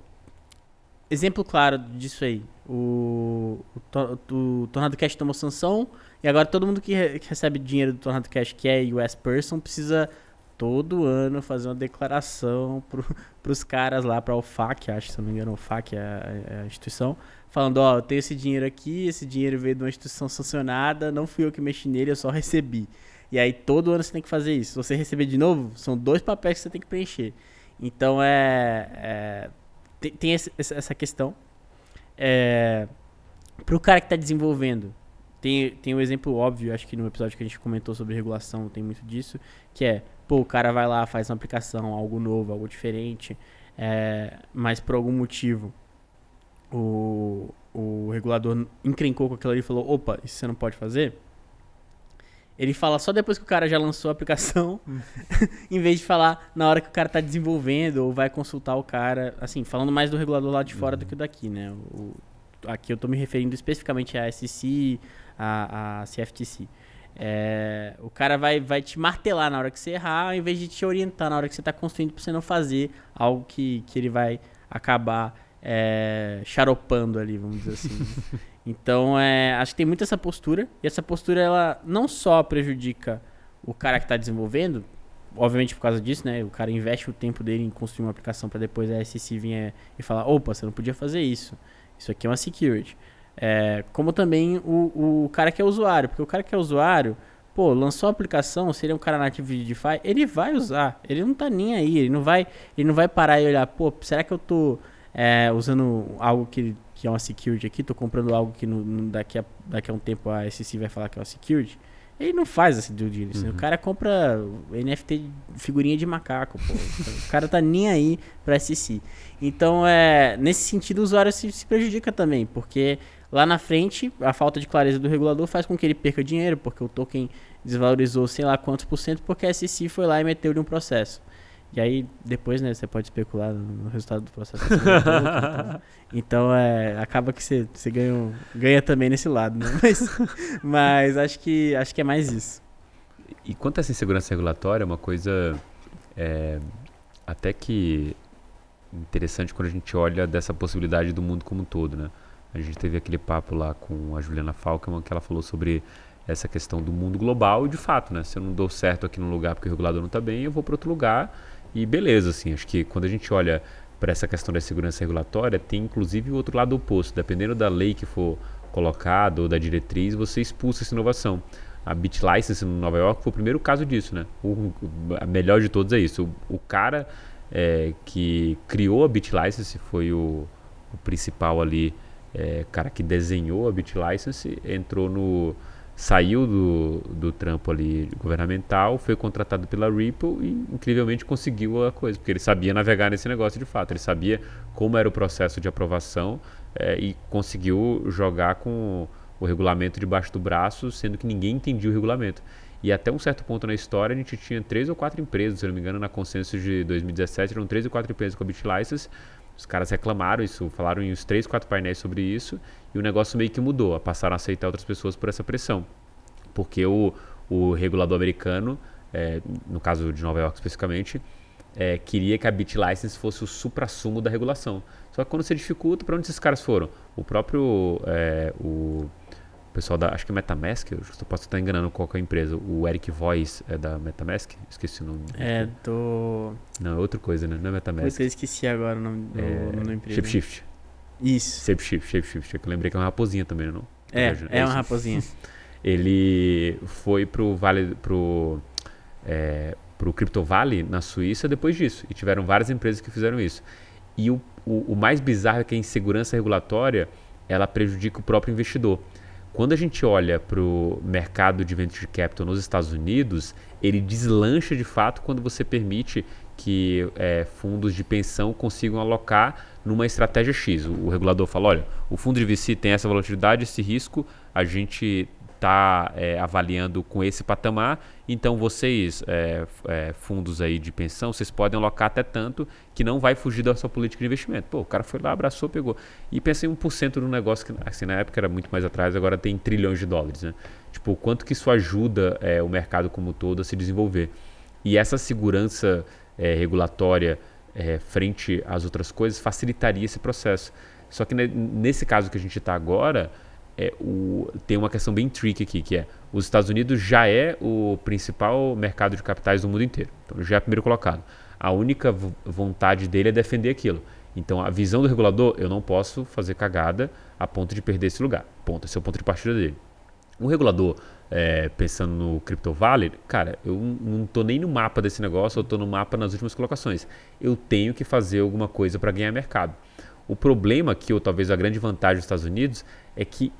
B: exemplo claro disso aí. O, o, o Tornado Cash tomou sanção e agora todo mundo que, re, que recebe dinheiro do Tornado Cash que é US person precisa todo ano fazer uma declaração para [laughs] os caras lá, para o FAC, acho, se não me engano, o FAC é a, é a instituição, falando, ó, eu tenho esse dinheiro aqui, esse dinheiro veio de uma instituição sancionada, não fui eu que mexi nele, eu só recebi. E aí todo ano você tem que fazer isso. Se você receber de novo, são dois papéis que você tem que preencher. Então é, é tem, tem essa questão. É, para o cara que está desenvolvendo, tem, tem um exemplo óbvio, acho que no episódio que a gente comentou sobre regulação tem muito disso, que é Pô, o cara vai lá, faz uma aplicação, algo novo, algo diferente, é, mas por algum motivo o, o regulador encrencou com aquilo ali e falou: opa, isso você não pode fazer. Ele fala só depois que o cara já lançou a aplicação, hum. [laughs] em vez de falar na hora que o cara está desenvolvendo ou vai consultar o cara, assim, falando mais do regulador lá de fora do uhum. que daqui, né? O, aqui eu estou me referindo especificamente à SEC, à, à CFTC. É, o cara vai, vai te martelar na hora que você errar, ao invés de te orientar na hora que você está construindo para você não fazer algo que, que ele vai acabar é, charopando ali, vamos dizer assim. [laughs] então, é, acho que tem muito essa postura, e essa postura ela não só prejudica o cara que está desenvolvendo, obviamente por causa disso, né? O cara investe o tempo dele em construir uma aplicação para depois a SEC vir e falar: opa, você não podia fazer isso. Isso aqui é uma security. É, como também o, o cara que é usuário, porque o cara que é usuário, pô, lançou a aplicação, se ele é um cara nativo de DeFi, ele vai usar, ele não tá nem aí, ele não vai, ele não vai parar e olhar, pô, será que eu tô é, usando algo que, que é uma security aqui, tô comprando algo que no, no, daqui, a, daqui a um tempo a SEC vai falar que é uma security? Ele não faz esse due diligence. Uhum. O cara compra NFT figurinha de macaco, pô. o cara tá nem aí pra SEC. Então, é, nesse sentido, o usuário se, se prejudica também, porque lá na frente, a falta de clareza do regulador faz com que ele perca dinheiro, porque o token desvalorizou sei lá quantos por cento, porque a SEC foi lá e meteu-lhe um processo. E aí, depois, né, você pode especular no resultado do processo. então, [laughs] então é, acaba que você, você ganha, ganha também nesse lado, né? [laughs] Mas, mas acho, que, acho que é mais isso.
A: E quanto a essa insegurança regulatória, é uma coisa é, até que interessante quando a gente olha dessa possibilidade do mundo como um todo, né? A gente teve aquele papo lá com a Juliana Falkman que ela falou sobre essa questão do mundo global e de fato, né? Se eu não dou certo aqui num lugar porque o regulador não está bem, eu vou para outro lugar e beleza, assim. Acho que quando a gente olha para essa questão da segurança regulatória, tem inclusive o outro lado oposto. Dependendo da lei que for colocada ou da diretriz, você expulsa essa inovação. A BitLicense no Nova York foi o primeiro caso disso, né? O, a melhor de todos é isso. O, o cara é, que criou a BitLicense foi o, o principal ali é, cara que desenhou a BitLicense, entrou no saiu do, do trampo ali governamental, foi contratado pela Ripple e incrivelmente conseguiu a coisa, porque ele sabia navegar nesse negócio de fato, ele sabia como era o processo de aprovação é, e conseguiu jogar com o regulamento debaixo do braço, sendo que ninguém entendia o regulamento. E até um certo ponto na história a gente tinha três ou quatro empresas, se não me engano, na consenso de 2017 eram três ou quatro empresas com a BitLicense os caras reclamaram isso, falaram em uns três, quatro painéis sobre isso e o negócio meio que mudou. Passaram a aceitar outras pessoas por essa pressão. Porque o, o regulador americano, é, no caso de Nova York especificamente, é, queria que a BitLicense fosse o supra-sumo da regulação. Só que quando você dificulta, para onde esses caras foram? O próprio é, o pessoal da, acho que é Metamask, eu posso estar enganando qual é a empresa, o Eric Voice é da Metamask? Esqueci o nome.
B: É do...
A: Não, é outra coisa, né? Não é Metamask.
B: Eu esqueci agora o nome do, é... nome da empresa.
A: ShapeShift.
B: Isso.
A: ShapeShift, ShapeShift. Eu lembrei que é uma raposinha também, não?
B: É, é, é uma raposinha. [laughs]
A: Ele foi pro Vale, pro, é, pro Crypto Valley na Suíça depois disso. E tiveram várias empresas que fizeram isso. E o, o, o mais bizarro é que a insegurança regulatória ela prejudica o próprio investidor. Quando a gente olha para o mercado de venture capital nos Estados Unidos, ele deslancha de fato quando você permite que é, fundos de pensão consigam alocar numa estratégia X. O, o regulador fala: olha, o fundo de VC tem essa volatilidade, esse risco, a gente está é, avaliando com esse patamar. Então vocês, é, é, fundos aí de pensão, vocês podem alocar até tanto que não vai fugir da sua política de investimento. Pô, o cara foi lá, abraçou, pegou. E pensei em 1% no negócio que, assim, na época era muito mais atrás, agora tem trilhões de dólares, né? Tipo, quanto que isso ajuda é, o mercado como todo a se desenvolver. E essa segurança é, regulatória é, frente às outras coisas facilitaria esse processo. Só que nesse caso que a gente está agora, é, o, tem uma questão bem tricky aqui, que é os Estados Unidos já é o principal mercado de capitais do mundo inteiro. Então já é primeiro colocado. A única vontade dele é defender aquilo. Então a visão do regulador, eu não posso fazer cagada a ponto de perder esse lugar. Ponto. Esse é o ponto de partida dele. O regulador, é, pensando no Crypto Valley, cara, eu não estou nem no mapa desse negócio, eu estou no mapa nas últimas colocações. Eu tenho que fazer alguma coisa para ganhar mercado. O problema aqui, ou talvez a grande vantagem dos Estados Unidos, é que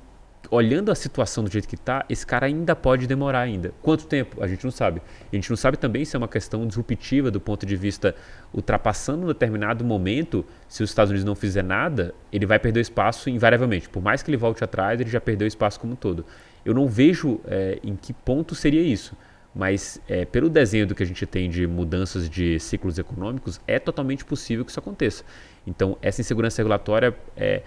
A: olhando a situação do jeito que está, esse cara ainda pode demorar ainda. Quanto tempo? A gente não sabe. A gente não sabe também se é uma questão disruptiva do ponto de vista ultrapassando um determinado momento, se os Estados Unidos não fizer nada, ele vai perder espaço invariavelmente. Por mais que ele volte atrás, ele já perdeu espaço como um todo. Eu não vejo é, em que ponto seria isso. Mas é, pelo desenho do que a gente tem de mudanças de ciclos econômicos, é totalmente possível que isso aconteça. Então, essa insegurança regulatória é,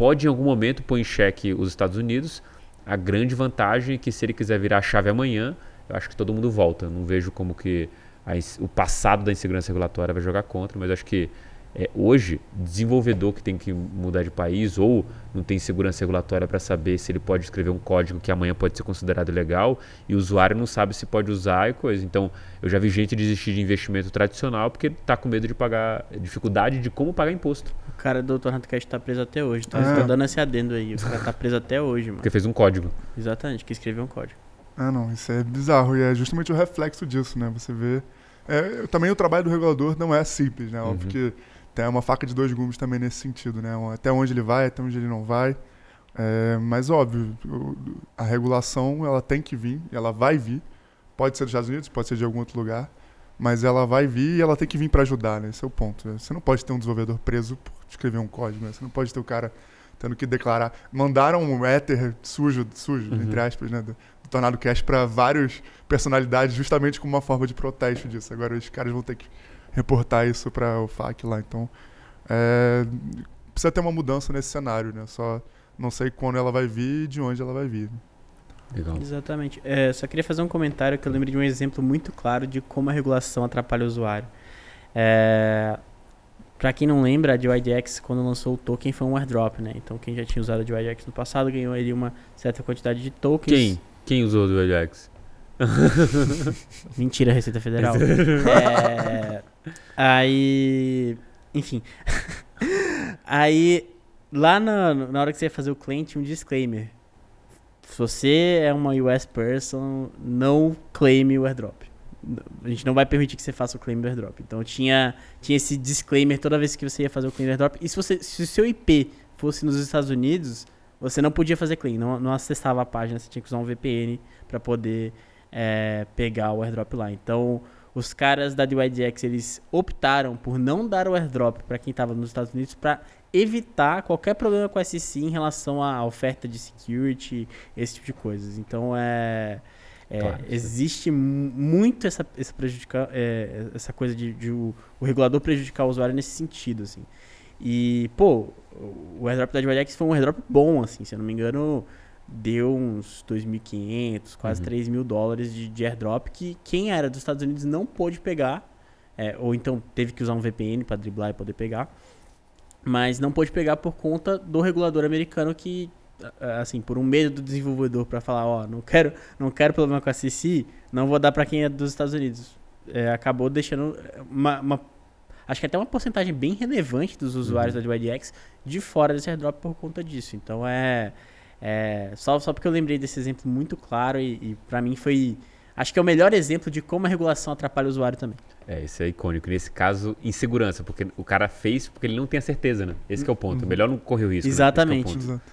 A: pode em algum momento pôr em xeque os Estados Unidos. A grande vantagem é que se ele quiser virar a chave amanhã, eu acho que todo mundo volta. Não vejo como que a, o passado da insegurança regulatória vai jogar contra, mas acho que é, hoje, desenvolvedor que tem que mudar de país ou não tem segurança regulatória para saber se ele pode escrever um código que amanhã pode ser considerado legal e o usuário não sabe se pode usar e coisa. Então, eu já vi gente desistir de investimento tradicional porque está com medo de pagar, dificuldade de como pagar imposto.
B: O cara do Dr. Cash está preso até hoje. Então, é. dando esse adendo aí. O cara está preso até hoje, mano.
A: Porque fez um código.
B: Exatamente, que escreveu um código.
C: Ah, não, isso é bizarro e é justamente o reflexo disso, né? Você vê. É, também o trabalho do regulador não é simples, né? Óbvio uhum. que tem uma faca de dois gumes também nesse sentido, né? Até onde ele vai, até onde ele não vai. É, mas óbvio, a regulação ela tem que vir, ela vai vir. Pode ser dos Estados Unidos, pode ser de algum outro lugar, mas ela vai vir e ela tem que vir para ajudar, né? Esse é o ponto. Né? Você não pode ter um desenvolvedor preso por escrever um código, né? Você não pode ter o cara tendo que declarar. Mandaram um Ether sujo, sujo, uhum. entre aspas, né? Do, do Tornado Cash para várias personalidades, justamente como uma forma de protesto disso. Agora os caras vão ter que reportar isso para o FAC lá. Então, é, precisa ter uma mudança nesse cenário, né? Só não sei quando ela vai vir e de onde ela vai vir.
B: Legal. Exatamente. É, só queria fazer um comentário que eu lembro de um exemplo muito claro de como a regulação atrapalha o usuário. É, para quem não lembra, a DYDX, quando lançou o token, foi um airdrop, né? Então, quem já tinha usado a DYDX no passado ganhou ali uma certa quantidade de tokens.
A: Quem? Quem usou a DYDX? [laughs]
B: Mentira, Receita Federal. é, aí. Enfim. [laughs] aí, lá na, na hora que você ia fazer o cliente, um disclaimer. Se você é uma US person, não claime o airdrop. A gente não vai permitir que você faça o claim do airdrop. Então tinha, tinha esse disclaimer toda vez que você ia fazer o claim do airdrop. E se, você, se o seu IP fosse nos Estados Unidos, você não podia fazer claim, não, não acessava a página, você tinha que usar um VPN para poder é, pegar o airdrop lá. Então, os caras da DYDX, eles optaram por não dar o airdrop para quem estava nos Estados Unidos para evitar qualquer problema com a SEC em relação à oferta de security, esse tipo de coisas. Então, é... É, claro, existe muito essa, essa, prejudicar, é, essa coisa de, de o, o, regulador prejudicar o usuário nesse sentido, assim. E, pô, o airdrop da DYDX foi um airdrop bom, assim, se eu não me engano, deu uns 2.500, quase uhum. 3 mil dólares de, de, airdrop que quem era dos Estados Unidos não pôde pegar, é, ou então teve que usar um VPN para driblar e poder pegar, mas não pôde pegar por conta do regulador americano que, assim, por um medo do desenvolvedor para falar, ó, oh, não quero, não quero problema com a CC, não vou dar para quem é dos Estados Unidos. É, acabou deixando uma, uma, acho que até uma porcentagem bem relevante dos usuários uhum. da DYDX de fora desse airdrop por conta disso. Então é é, só, só porque eu lembrei desse exemplo muito claro e, e para mim foi. Acho que é o melhor exemplo de como a regulação atrapalha o usuário também.
A: É, isso é icônico. Nesse caso, insegurança, porque o cara fez porque ele não tem a certeza, né? Esse é o ponto. Uhum. Melhor não correr o risco.
B: Exatamente.
A: Né? É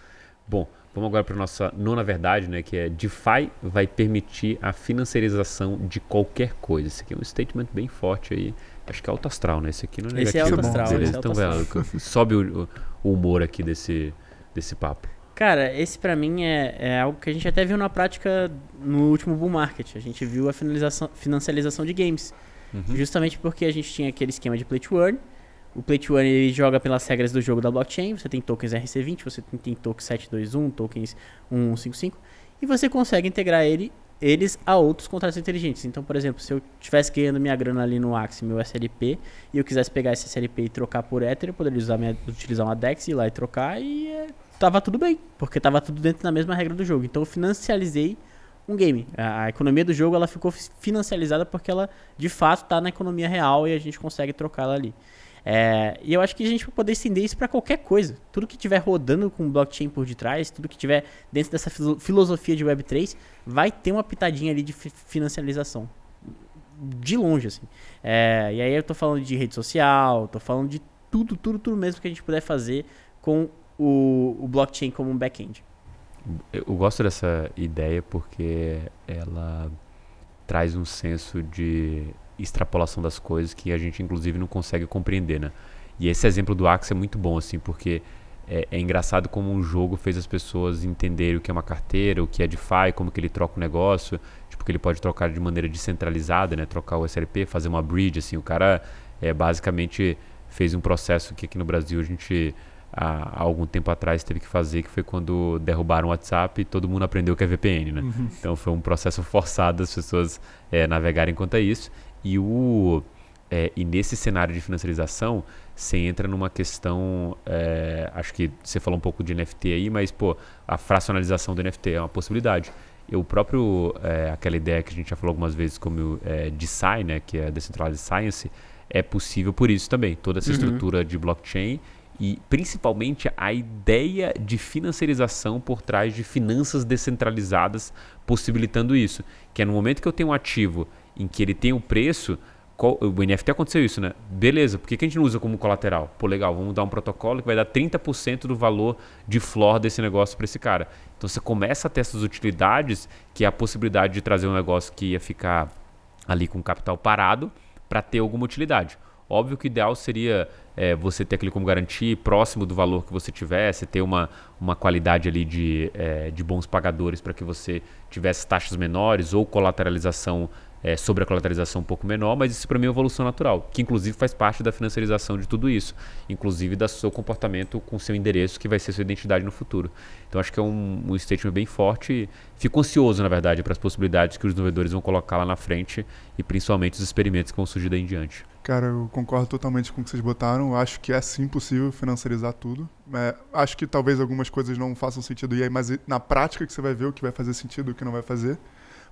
A: Bom, vamos agora para nossa nona verdade, né? Que é DeFi vai permitir a financiarização de qualquer coisa. Esse aqui é um statement bem forte aí. Acho que é alto astral, né? Esse aqui não é negativo.
B: Esse é alto astral.
A: Beleza, é então, velho, sobe o, o humor aqui desse, desse papo.
B: Cara, esse para mim é, é, algo que a gente até viu na prática no último bull market. A gente viu a finalização, financiarização de games. Uhum. Justamente porque a gente tinha aquele esquema de play to earn. O play to earn ele joga pelas regras do jogo da blockchain. Você tem tokens RC20, você tem, tokens 721, tokens 155. E você consegue integrar ele, eles a outros contratos inteligentes. Então, por exemplo, se eu estivesse ganhando minha grana ali no Axie, meu SLP, e eu quisesse pegar esse SLP e trocar por Ether, eu poderia usar minha, utilizar uma DEX, ir lá e trocar e... É tava tudo bem, porque tava tudo dentro da mesma regra do jogo. Então eu financializei um game. A, a economia do jogo ela ficou financializada porque ela de fato está na economia real e a gente consegue trocá-la ali. É, e eu acho que a gente vai poder estender isso para qualquer coisa. Tudo que estiver rodando com blockchain por detrás, tudo que estiver dentro dessa filosofia de Web3, vai ter uma pitadinha ali de financialização. De longe, assim. É, e aí eu tô falando de rede social, tô falando de tudo, tudo, tudo mesmo que a gente puder fazer com o, o blockchain como um back-end.
A: Eu gosto dessa ideia porque ela traz um senso de extrapolação das coisas que a gente inclusive não consegue compreender, né? E esse exemplo do Axie é muito bom assim, porque é, é, engraçado como um jogo fez as pessoas entenderem o que é uma carteira, o que é DeFi, como que ele troca o negócio, tipo que ele pode trocar de maneira descentralizada, né? Trocar o SLP, fazer uma bridge, assim, o cara é, basicamente fez um processo que aqui no Brasil a gente há, algum tempo atrás teve que fazer, que foi quando derrubaram o WhatsApp e todo mundo aprendeu que é VPN, né? Uhum. Então foi um processo forçado das pessoas é, navegarem quanto a isso. E, o, é, e nesse cenário de financiarização, você entra numa questão. É, acho que você falou um pouco de NFT aí, mas, pô, a fracionalização do NFT é uma possibilidade. E o próprio, aquela ideia que a gente já falou algumas vezes, como é, DeSci, né, que é Decentralized Science, é possível por isso também. Toda essa uhum. estrutura de blockchain e principalmente a ideia de financiarização por trás de finanças descentralizadas possibilitando isso. Que é no momento que eu tenho um ativo em que ele tem um preço, qual, o NFT aconteceu isso, né? Beleza, por que, que a gente não usa como colateral? Pô, legal, vamos dar um protocolo que vai dar 30% do valor de flor desse negócio para esse cara. Então você começa a ter essas utilidades, que é a possibilidade de trazer um negócio que ia ficar ali com capital parado para ter alguma utilidade. Óbvio que o ideal seria é, você ter aquilo como garantia próximo do valor que você tivesse, ter uma, uma qualidade ali de, é, de bons pagadores para que você tivesse taxas menores ou colateralização é, sobre a colateralização um pouco menor, mas isso para mim é evolução natural, que inclusive faz parte da financiarização de tudo isso, inclusive do seu comportamento com seu endereço, que vai ser sua identidade no futuro. Então acho que é um, um statement bem forte e fico ansioso, na verdade, para as possibilidades que os desenvolvedores vão colocar lá na frente e principalmente os experimentos que vão surgir daí em diante.
C: Cara, eu concordo totalmente com o que vocês botaram. Eu acho que é sim possível financiarizar tudo. É, acho que talvez algumas coisas não façam sentido e aí, mas na prática que você vai ver o que vai fazer sentido e o que não vai fazer.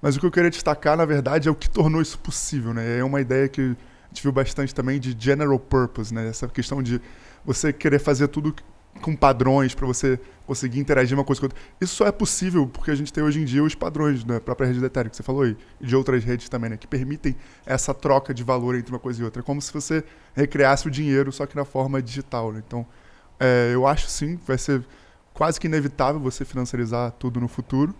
C: Mas o que eu queria destacar, na verdade, é o que tornou isso possível, né? É uma ideia que a gente viu bastante também de general purpose, né? Essa questão de você querer fazer tudo com padrões para você conseguir interagir uma coisa com outra. Isso só é possível porque a gente tem hoje em dia os padrões da própria rede da Ethereum, que você falou aí, e de outras redes também, né? Que permitem essa troca de valor entre uma coisa e outra. É como se você recriasse o dinheiro, só que na forma digital, né? Então, é, eu acho sim, vai ser quase que inevitável você financiarizar tudo no futuro.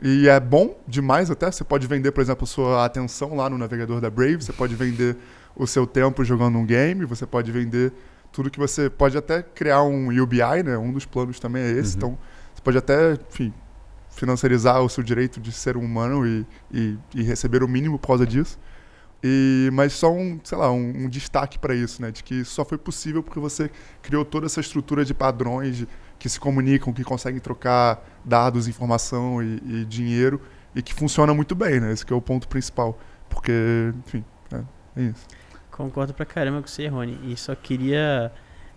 C: E é bom demais até. Você pode vender, por exemplo, sua atenção lá no navegador da Brave, você pode vender o seu tempo jogando um game, você pode vender tudo que você pode até criar um UBI, né? Um dos planos também é esse. Uhum. Então, você pode até, enfim, financiarizar o seu direito de ser humano e, e, e receber o mínimo por causa disso. E, mas só um, sei lá, um, um destaque para isso, né? De que só foi possível porque você criou toda essa estrutura de padrões de, que se comunicam, que conseguem trocar dados, informação e, e, dinheiro e que funciona muito bem, né? Esse é o ponto principal. Porque, enfim, é, é isso.
B: Concordo pra caramba com você, Rony. E só queria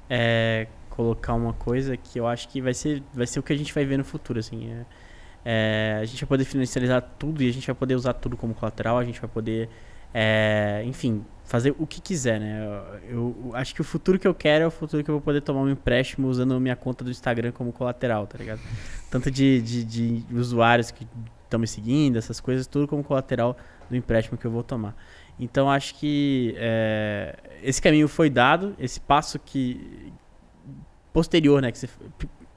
B: é, colocar uma coisa que eu acho que vai ser, vai ser o que a gente vai ver no futuro, assim. É, é, a gente vai poder finalizar tudo e a gente vai poder usar tudo como colateral, a gente vai poder, é, enfim, fazer o que quiser, né? Eu, eu, acho que o futuro que eu quero é o futuro que eu vou poder tomar um empréstimo usando minha conta do Instagram como colateral, tá ligado? Tanto de, de, de usuários que estão me seguindo, essas coisas, tudo como colateral do empréstimo que eu vou tomar. Então acho que é, esse caminho foi dado, esse passo que posterior, né? Que você,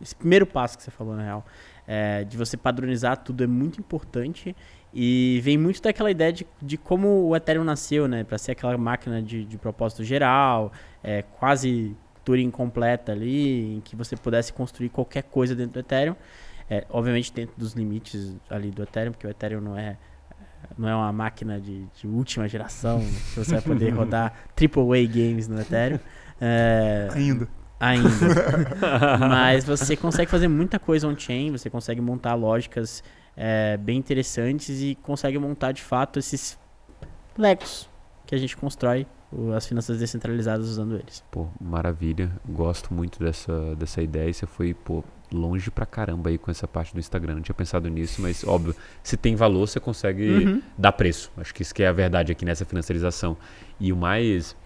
B: esse primeiro passo que você falou na real, é, de você padronizar tudo é muito importante e vem muito daquela ideia de, de como o Ethereum nasceu, né? Para ser aquela máquina de, de propósito geral, é, quase Turing completa ali, em que você pudesse construir qualquer coisa dentro do Ethereum. Obviamente dentro dos limites ali do Ethereum, porque o Ethereum não é não é uma máquina de, de última geração que você vai poder rodar [laughs] AAA games no Ethereum. É,
C: ainda.
B: Ainda. [laughs] Mas você consegue fazer muita coisa on-chain, você consegue montar lógicas é, bem interessantes e consegue montar de fato esses Legos que a gente constrói as finanças descentralizadas usando eles.
A: Pô, maravilha. Gosto muito dessa, dessa ideia. Você foi, pô, longe pra caramba aí com essa parte do Instagram. Não tinha pensado nisso, mas óbvio, se tem valor, você consegue uhum. dar preço. Acho que isso que é a verdade aqui nessa financiarização. E o mais,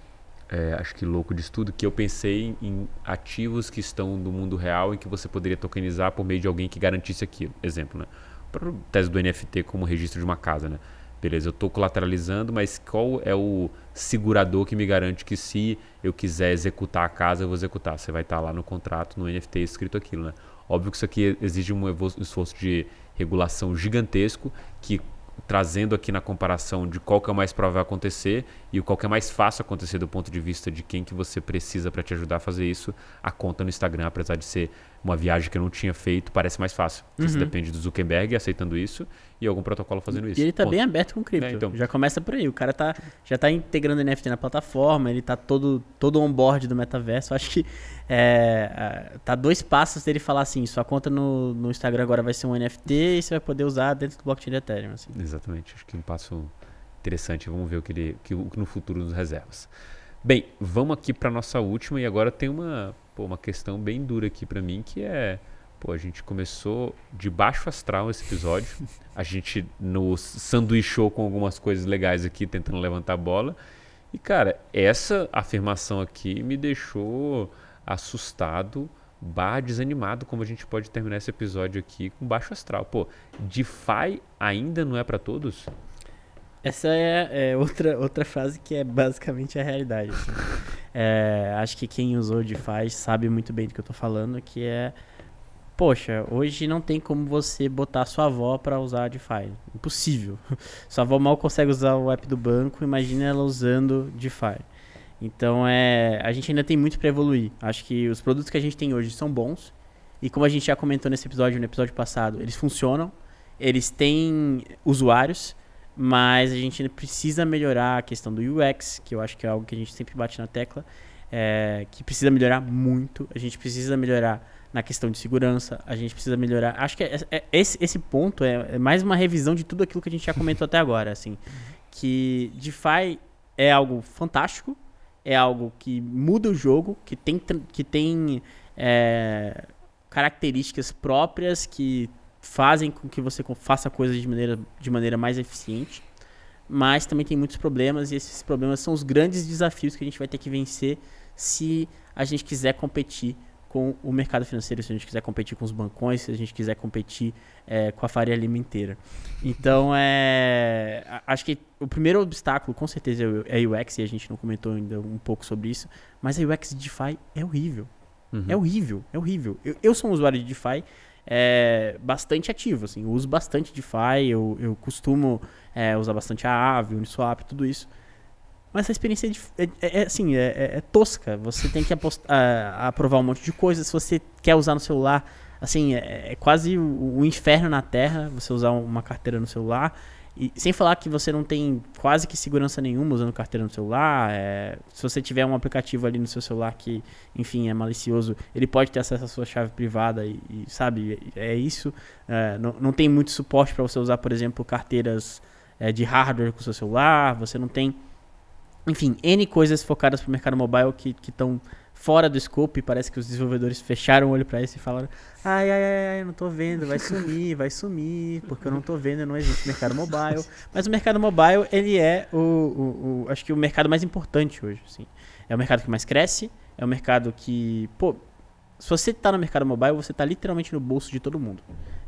A: é, acho que louco disso tudo, que eu pensei em ativos que estão do mundo real e que você poderia tokenizar por meio de alguém que garantisse aquilo. Exemplo, né? para tese do NFT como registro de uma casa, né? Beleza, eu estou colateralizando, mas qual é o segurador que me garante que se eu quiser executar a casa, eu vou executar? Você vai estar tá lá no contrato, no NFT escrito aquilo, né? Óbvio que isso aqui exige um esforço de regulação gigantesco que trazendo aqui na comparação de qual que é mais provável acontecer e o qual que é mais fácil acontecer do ponto de vista de quem que você precisa para te ajudar a fazer isso, a conta no Instagram, apesar de ser uma viagem que eu não tinha feito, parece mais fácil. Uhum. Você depende do Zuckerberg aceitando isso e algum protocolo fazendo isso.
B: E ele está bem aberto com cripto. É, então. Já começa por aí. O cara tá, já está integrando NFT na plataforma, ele está todo, todo on-board do metaverso. Eu acho que é, tá dois passos dele falar assim, sua conta no, no Instagram agora vai ser um NFT e você vai poder usar dentro do blockchain de Ethereum. Assim.
A: Exatamente. Acho que um passo interessante. Vamos ver o que, ele, que, o que no futuro nos reserva. Bem, vamos aqui para nossa última e agora tem uma, pô, uma questão bem dura aqui para mim que é, pô, a gente começou de baixo astral esse episódio. A gente nos sanduichou com algumas coisas legais aqui tentando levantar a bola. E cara, essa afirmação aqui me deixou assustado, barra desanimado como a gente pode terminar esse episódio aqui com baixo astral. Pô, DeFi ainda não é para todos?
B: Essa é, é, outra, outra frase que é basicamente a realidade. Assim. É, acho que quem usou DeFi sabe muito bem do que eu tô falando, que é... Poxa, hoje não tem como você botar sua avó para usar a DeFi. Impossível. [laughs] Sua avó mal consegue usar o app do banco, imagina ela usando DeFi. Então é, a gente ainda tem muito para evoluir. Acho que os produtos que a gente tem hoje são bons. E como a gente já comentou nesse episódio, no episódio passado, eles funcionam, eles têm usuários, mas a gente precisa melhorar a questão do UX, que eu acho que é algo que a gente sempre bate na tecla, é, que precisa melhorar muito. A gente precisa melhorar na questão de segurança, a gente precisa melhorar. Acho que é, é, esse, esse ponto é, é, mais uma revisão de tudo aquilo que a gente já comentou até agora, assim, que DeFi é algo fantástico, é algo que muda o jogo, que tem, que tem é, características próprias que fazem com que você faça coisas de maneira, de maneira mais eficiente, mas também tem muitos problemas e esses problemas são os grandes desafios que a gente vai ter que vencer se a gente quiser competir com o mercado financeiro, se a gente quiser competir com os bancões, se a gente quiser competir é, com a Faria Lima inteira. Então, é, acho que o primeiro obstáculo, com certeza, é o UX, e a gente não comentou ainda um pouco sobre isso, mas a UX de DeFi é horrível. Uhum. É horrível, é horrível. Eu, eu sou um usuário de DeFi é, bastante ativo, assim, eu uso bastante DeFi, eu, eu costumo é, usar bastante a Aave, Uniswap, tudo isso. Mas a experiência é, é, é assim, é, é, é, tosca. Você tem que apostar, aprovar um monte de coisas. Se você quer usar no celular, assim, é, é quase o, o, inferno na Terra você usar uma carteira no celular. E sem falar que você não tem quase que segurança nenhuma usando carteira no celular. É, se você tiver um aplicativo ali no seu celular que, enfim, é malicioso, ele pode ter acesso à sua chave privada e, e sabe, é isso. É, não, não tem muito suporte para você usar, por exemplo, carteiras é, de hardware com o seu celular. Você não tem enfim, N coisas focadas para o mercado mobile que estão fora do scope. Parece que os desenvolvedores fecharam o olho para isso e falaram: ai, ai, ai, ai, não tô vendo, vai sumir, vai sumir, porque eu não tô vendo, não existe mercado mobile. Mas o mercado mobile, ele é o, o, o acho que o mercado mais importante hoje. Assim. É o mercado que mais cresce, é o mercado que, pô, se você está no mercado mobile, você está literalmente no bolso de todo mundo.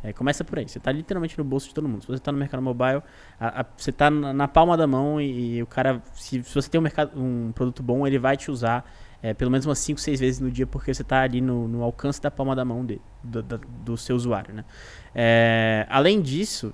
B: É, começa por aí. Você está literalmente no bolso de todo mundo. Se você está no mercado mobile, a, a, você está na, na, palma da mão e, e o cara, se, se, você tem um, mercado, um produto bom, ele vai te usar é, pelo menos umas 5, 6 vezes no dia, porque você está ali no, no, alcance da palma da mão dele, do, do, do seu usuário. Né? É, além disso,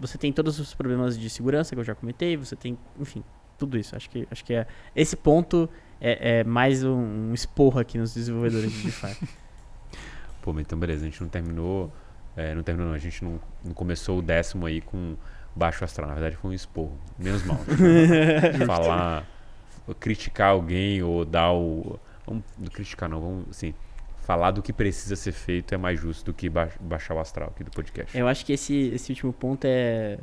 B: você tem todos os problemas de segurança que eu já comentei, você tem, enfim, tudo isso. Acho que, acho que é, esse ponto é, é mais um, um esporro aqui nos desenvolvedores de DeFi. [laughs]
A: Pô, então beleza, a gente não terminou é, não terminou, não. A gente não, não, começou o décimo aí com baixo astral. Na verdade, foi um esporro. Menos mal. [laughs] Falar, criticar alguém ou dar o. Vamos, não criticar, não. Vamos, assim, falar do que precisa ser feito é mais justo do que baixar o astral aqui do podcast.
B: Eu acho que esse, esse último ponto é.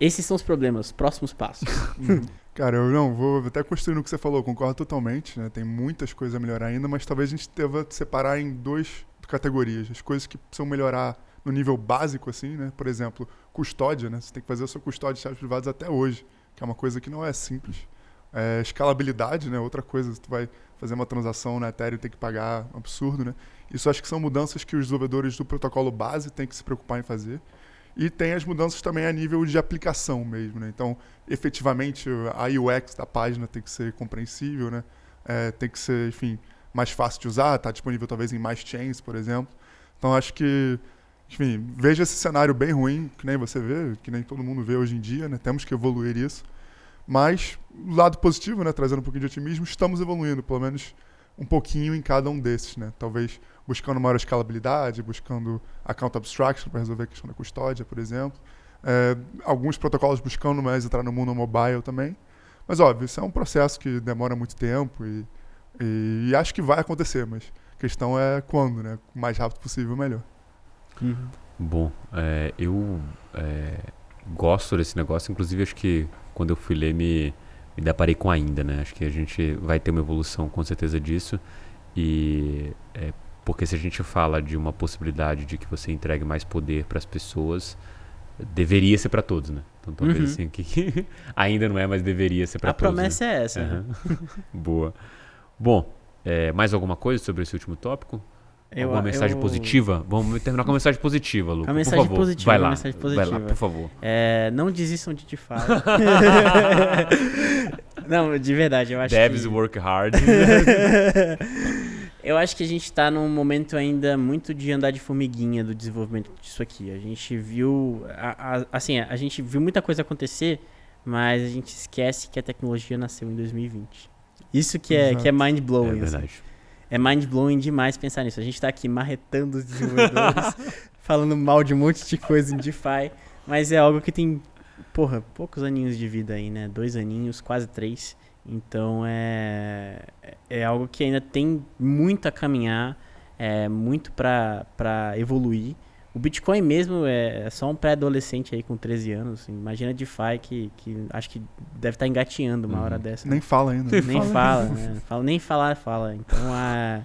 B: Esses são os problemas, próximos passos. [laughs]
C: Cara, eu não, vou até construir no que você falou, concordo totalmente, né? Tem muitas coisas a melhorar ainda, mas talvez a gente deva separar em duas categorias. As coisas que precisam melhorar no nível básico, assim, né? Por exemplo, custódia, né? Você tem que fazer a sua custódia de chaves privadas até hoje, que é uma coisa que não é simples. É, escalabilidade, né? Outra coisa, tu vai fazer uma transação na Ethereum tem que pagar um absurdo, né? Isso acho que são mudanças que os desenvolvedores do protocolo base têm que se preocupar em fazer. E tem as mudanças também a nível de aplicação mesmo, né? Então, efetivamente, a UX da página tem que ser compreensível, né? É, tem que ser, enfim, mais fácil de usar, está disponível talvez em mais chains, por exemplo. Então, acho que enfim, vejo esse cenário bem ruim, que nem você vê, que nem todo mundo vê hoje em dia, né? Temos que evoluir isso. Mas, lado positivo, né? Trazendo um pouquinho de otimismo, estamos evoluindo, pelo menos um pouquinho em cada um desses, né? Talvez buscando maior escalabilidade, buscando account abstraction para resolver a questão da custódia, por exemplo. É, alguns protocolos buscando mais entrar no mundo mobile também. Mas, óbvio, isso é um processo que demora muito tempo e, e, e acho que vai acontecer, mas a questão é quando, né? O mais rápido possível, melhor.
A: Uhum. Bom, é, eu é, gosto desse negócio, inclusive acho que quando eu fui ler me, me deparei com ainda, né? Acho que a gente vai ter uma evolução com certeza disso. E é, porque se a gente fala de uma possibilidade de que você entregue mais poder para as pessoas, deveria ser para todos, né? Então talvez
B: Uhum.
A: assim que [laughs] ainda não é, mas deveria ser para
B: A
A: todos. né?
B: promessa é essa. né?
A: Aham. [laughs] Boa. Bom, é, mais alguma coisa sobre esse último tópico?
B: Eu-
A: alguma mensagem
B: eu-
A: positiva? Vamos terminar com uma mensagem positiva, Luca.
B: Uma mensagem
A: por favor.
B: positiva,
A: Vai
B: uma
A: lá.
B: mensagem
A: Vai lá,
B: positiva.
A: por favor.
B: É, não desistam de DeFi. [laughs] não, de verdade, eu acho
A: Devs
B: que...
A: work hard. [laughs]
B: eu acho que a gente tá num momento ainda muito de andar de formiguinha do desenvolvimento disso aqui. A gente viu... a- a- assim, a gente viu muita coisa acontecer, mas a gente esquece que a tecnologia nasceu em 2020. Isso que é, que é
A: é
B: mind-blowing. assim. É mind-blowing demais pensar nisso. A gente tá aqui marretando os desenvolvedores, [laughs] falando mal de um monte de coisa em DeFi, mas é algo que tem, porra, poucos aninhos de vida aí, né? Dois aninhos, quase três. Então é, é algo que ainda tem muito a caminhar, é muito pra evoluir. O Bitcoin mesmo é só um pré-adolescente aí com 13 anos. assim. Imagina DeFi que, que acho que deve estar engatinhando uma
A: Uhum.
B: hora dessa.
C: Nem fala ainda.
B: Nem fala, né? Fala- nem falar fala. Então, a,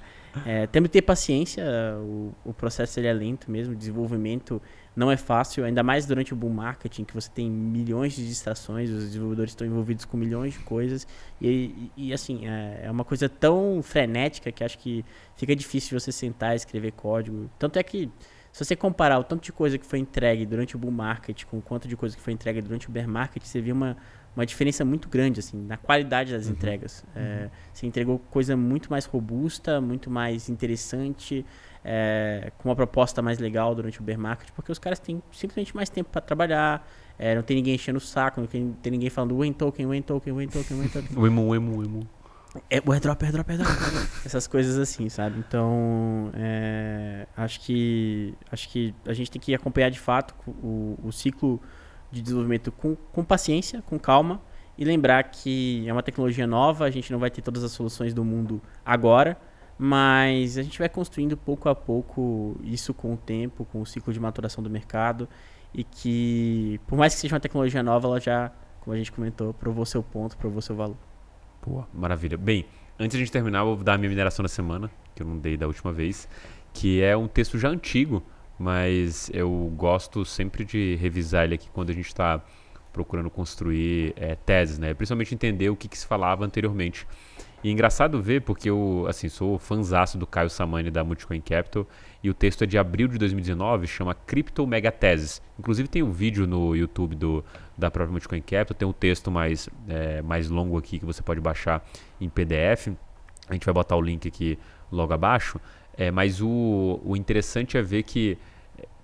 B: é, temos que ter paciência. O, o processo ele é lento mesmo. O desenvolvimento não é fácil, ainda mais durante o bull marketing, que você tem milhões de distrações, os desenvolvedores estão envolvidos com milhões de coisas. E, e- e, assim, é, é uma coisa tão frenética que acho que fica difícil você sentar e escrever código. Tanto é que, se você comparar o tanto de coisa que foi entregue durante o bull market com o quanto de coisa que foi entregue durante o bear market, você vê uma, uma diferença muito grande assim na qualidade das
A: Uhum.
B: entregas. É, você entregou coisa muito mais robusta, muito mais interessante, é, com uma proposta mais legal durante o bear market, porque os caras têm simplesmente mais tempo para trabalhar. é, não tem ninguém enchendo o saco, não tem, tem ninguém falando Wayne Token, Wayne Token, Wayne Token, Wayne Token.
A: Emu, o emu.
B: É, o airdrop, airdrop, airdrop. Essas coisas assim, sabe? Então, é, acho que acho que a gente tem que acompanhar de fato o, o ciclo de desenvolvimento com, com paciência, com calma e lembrar que é uma tecnologia nova, a gente não vai ter todas as soluções do mundo agora, mas a gente vai construindo pouco a pouco isso com o tempo, com o ciclo de maturação do mercado e que, por mais que seja uma tecnologia nova, ela já, como a gente comentou, provou seu ponto, provou seu valor.
A: Boa, maravilha. Bem, antes de a gente terminar, eu vou dar a minha mineração da semana, que eu não dei da última vez, que é um texto já antigo, mas eu gosto sempre de revisar ele aqui quando a gente está procurando construir é, teses, né? Principalmente entender o que, que se falava anteriormente. E é engraçado ver, porque eu, assim, sou fanzaço do Caio Samani da Multicoin Capital, e o texto é de abril de 2019, chama Crypto Megateses. Inclusive tem um vídeo no YouTube do, da própria Multicoin Capital, tem um texto mais, é, mais longo aqui que você pode baixar em PDF. A gente vai botar o link aqui logo abaixo. É, mas o, o interessante é ver que,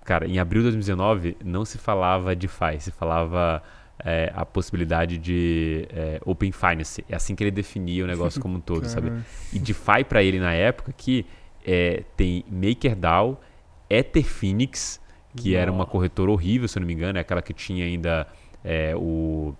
A: cara, em abril de 2019 não se falava de DeFi, se falava é, a possibilidade de é, Open Finance. É assim que ele definia o negócio como um [laughs] todo, sabe? E DeFi para ele na época que é, tem MakerDAO, Ether Phoenix, que era uma
B: Nossa.
A: corretora horrível, se eu não me engano, é aquela que tinha ainda é, o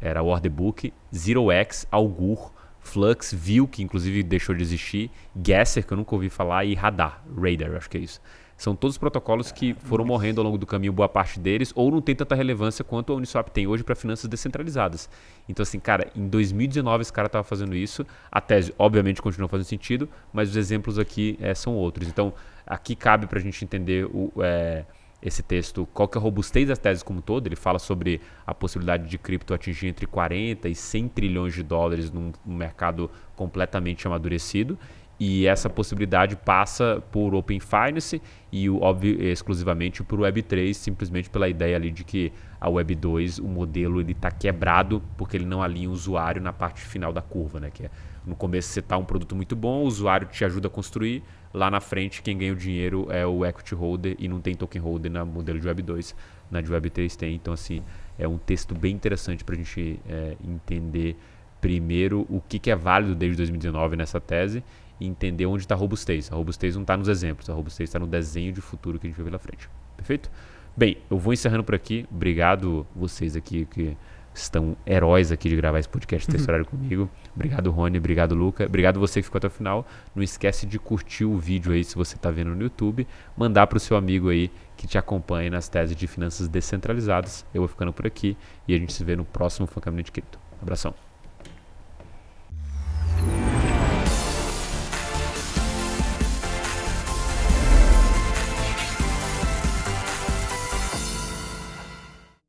A: era o Order Book, ZeroX, Augur, Flux, View, que inclusive deixou de existir, Gasser, que eu nunca ouvi falar, e Radar, Radar, acho que é isso. São todos protocolos que foram morrendo ao longo do caminho, boa parte deles, ou não tem tanta relevância quanto a Uniswap tem hoje para finanças descentralizadas. Então, assim, cara, em 2019 esse cara estava fazendo isso. A tese, obviamente, continua fazendo sentido, mas os exemplos aqui eh, são outros. Então, aqui cabe para a gente entender o, eh, esse texto, qual que é a robustez das teses como um todo. Ele fala sobre a possibilidade de cripto atingir entre 40 e 100 trilhões de dólares num, num mercado completamente amadurecido. E essa possibilidade passa por Open Finance e óbvio, exclusivamente por Web3, simplesmente pela ideia ali de que a Web2, o modelo ele está quebrado porque ele não alinha o usuário na parte final da curva, né? Que é, no começo você tá um produto muito bom, o usuário te ajuda a construir, lá na frente quem ganha o dinheiro é o equity holder e não tem token holder na modelo de Web2, na de Web3 tem. Então assim, é um texto bem interessante para a gente é, entender primeiro o que, que é válido desde 2019 nessa tese e entender onde está a robustez. A robustez não está nos exemplos, a robustez está no desenho de futuro que a gente vê pela frente. Perfeito? Bem, eu vou encerrando por aqui. Obrigado vocês aqui que estão heróis aqui de gravar esse podcast [laughs] esse horário comigo. Obrigado, Rony. Obrigado, Luca. Obrigado você que ficou até o final. Não esquece de curtir o vídeo aí se você está vendo no YouTube. Mandar para o seu amigo aí que te acompanha nas teses de finanças descentralizadas. Eu vou ficando por aqui e a gente se vê no próximo Fancamento de Cripto. Abração.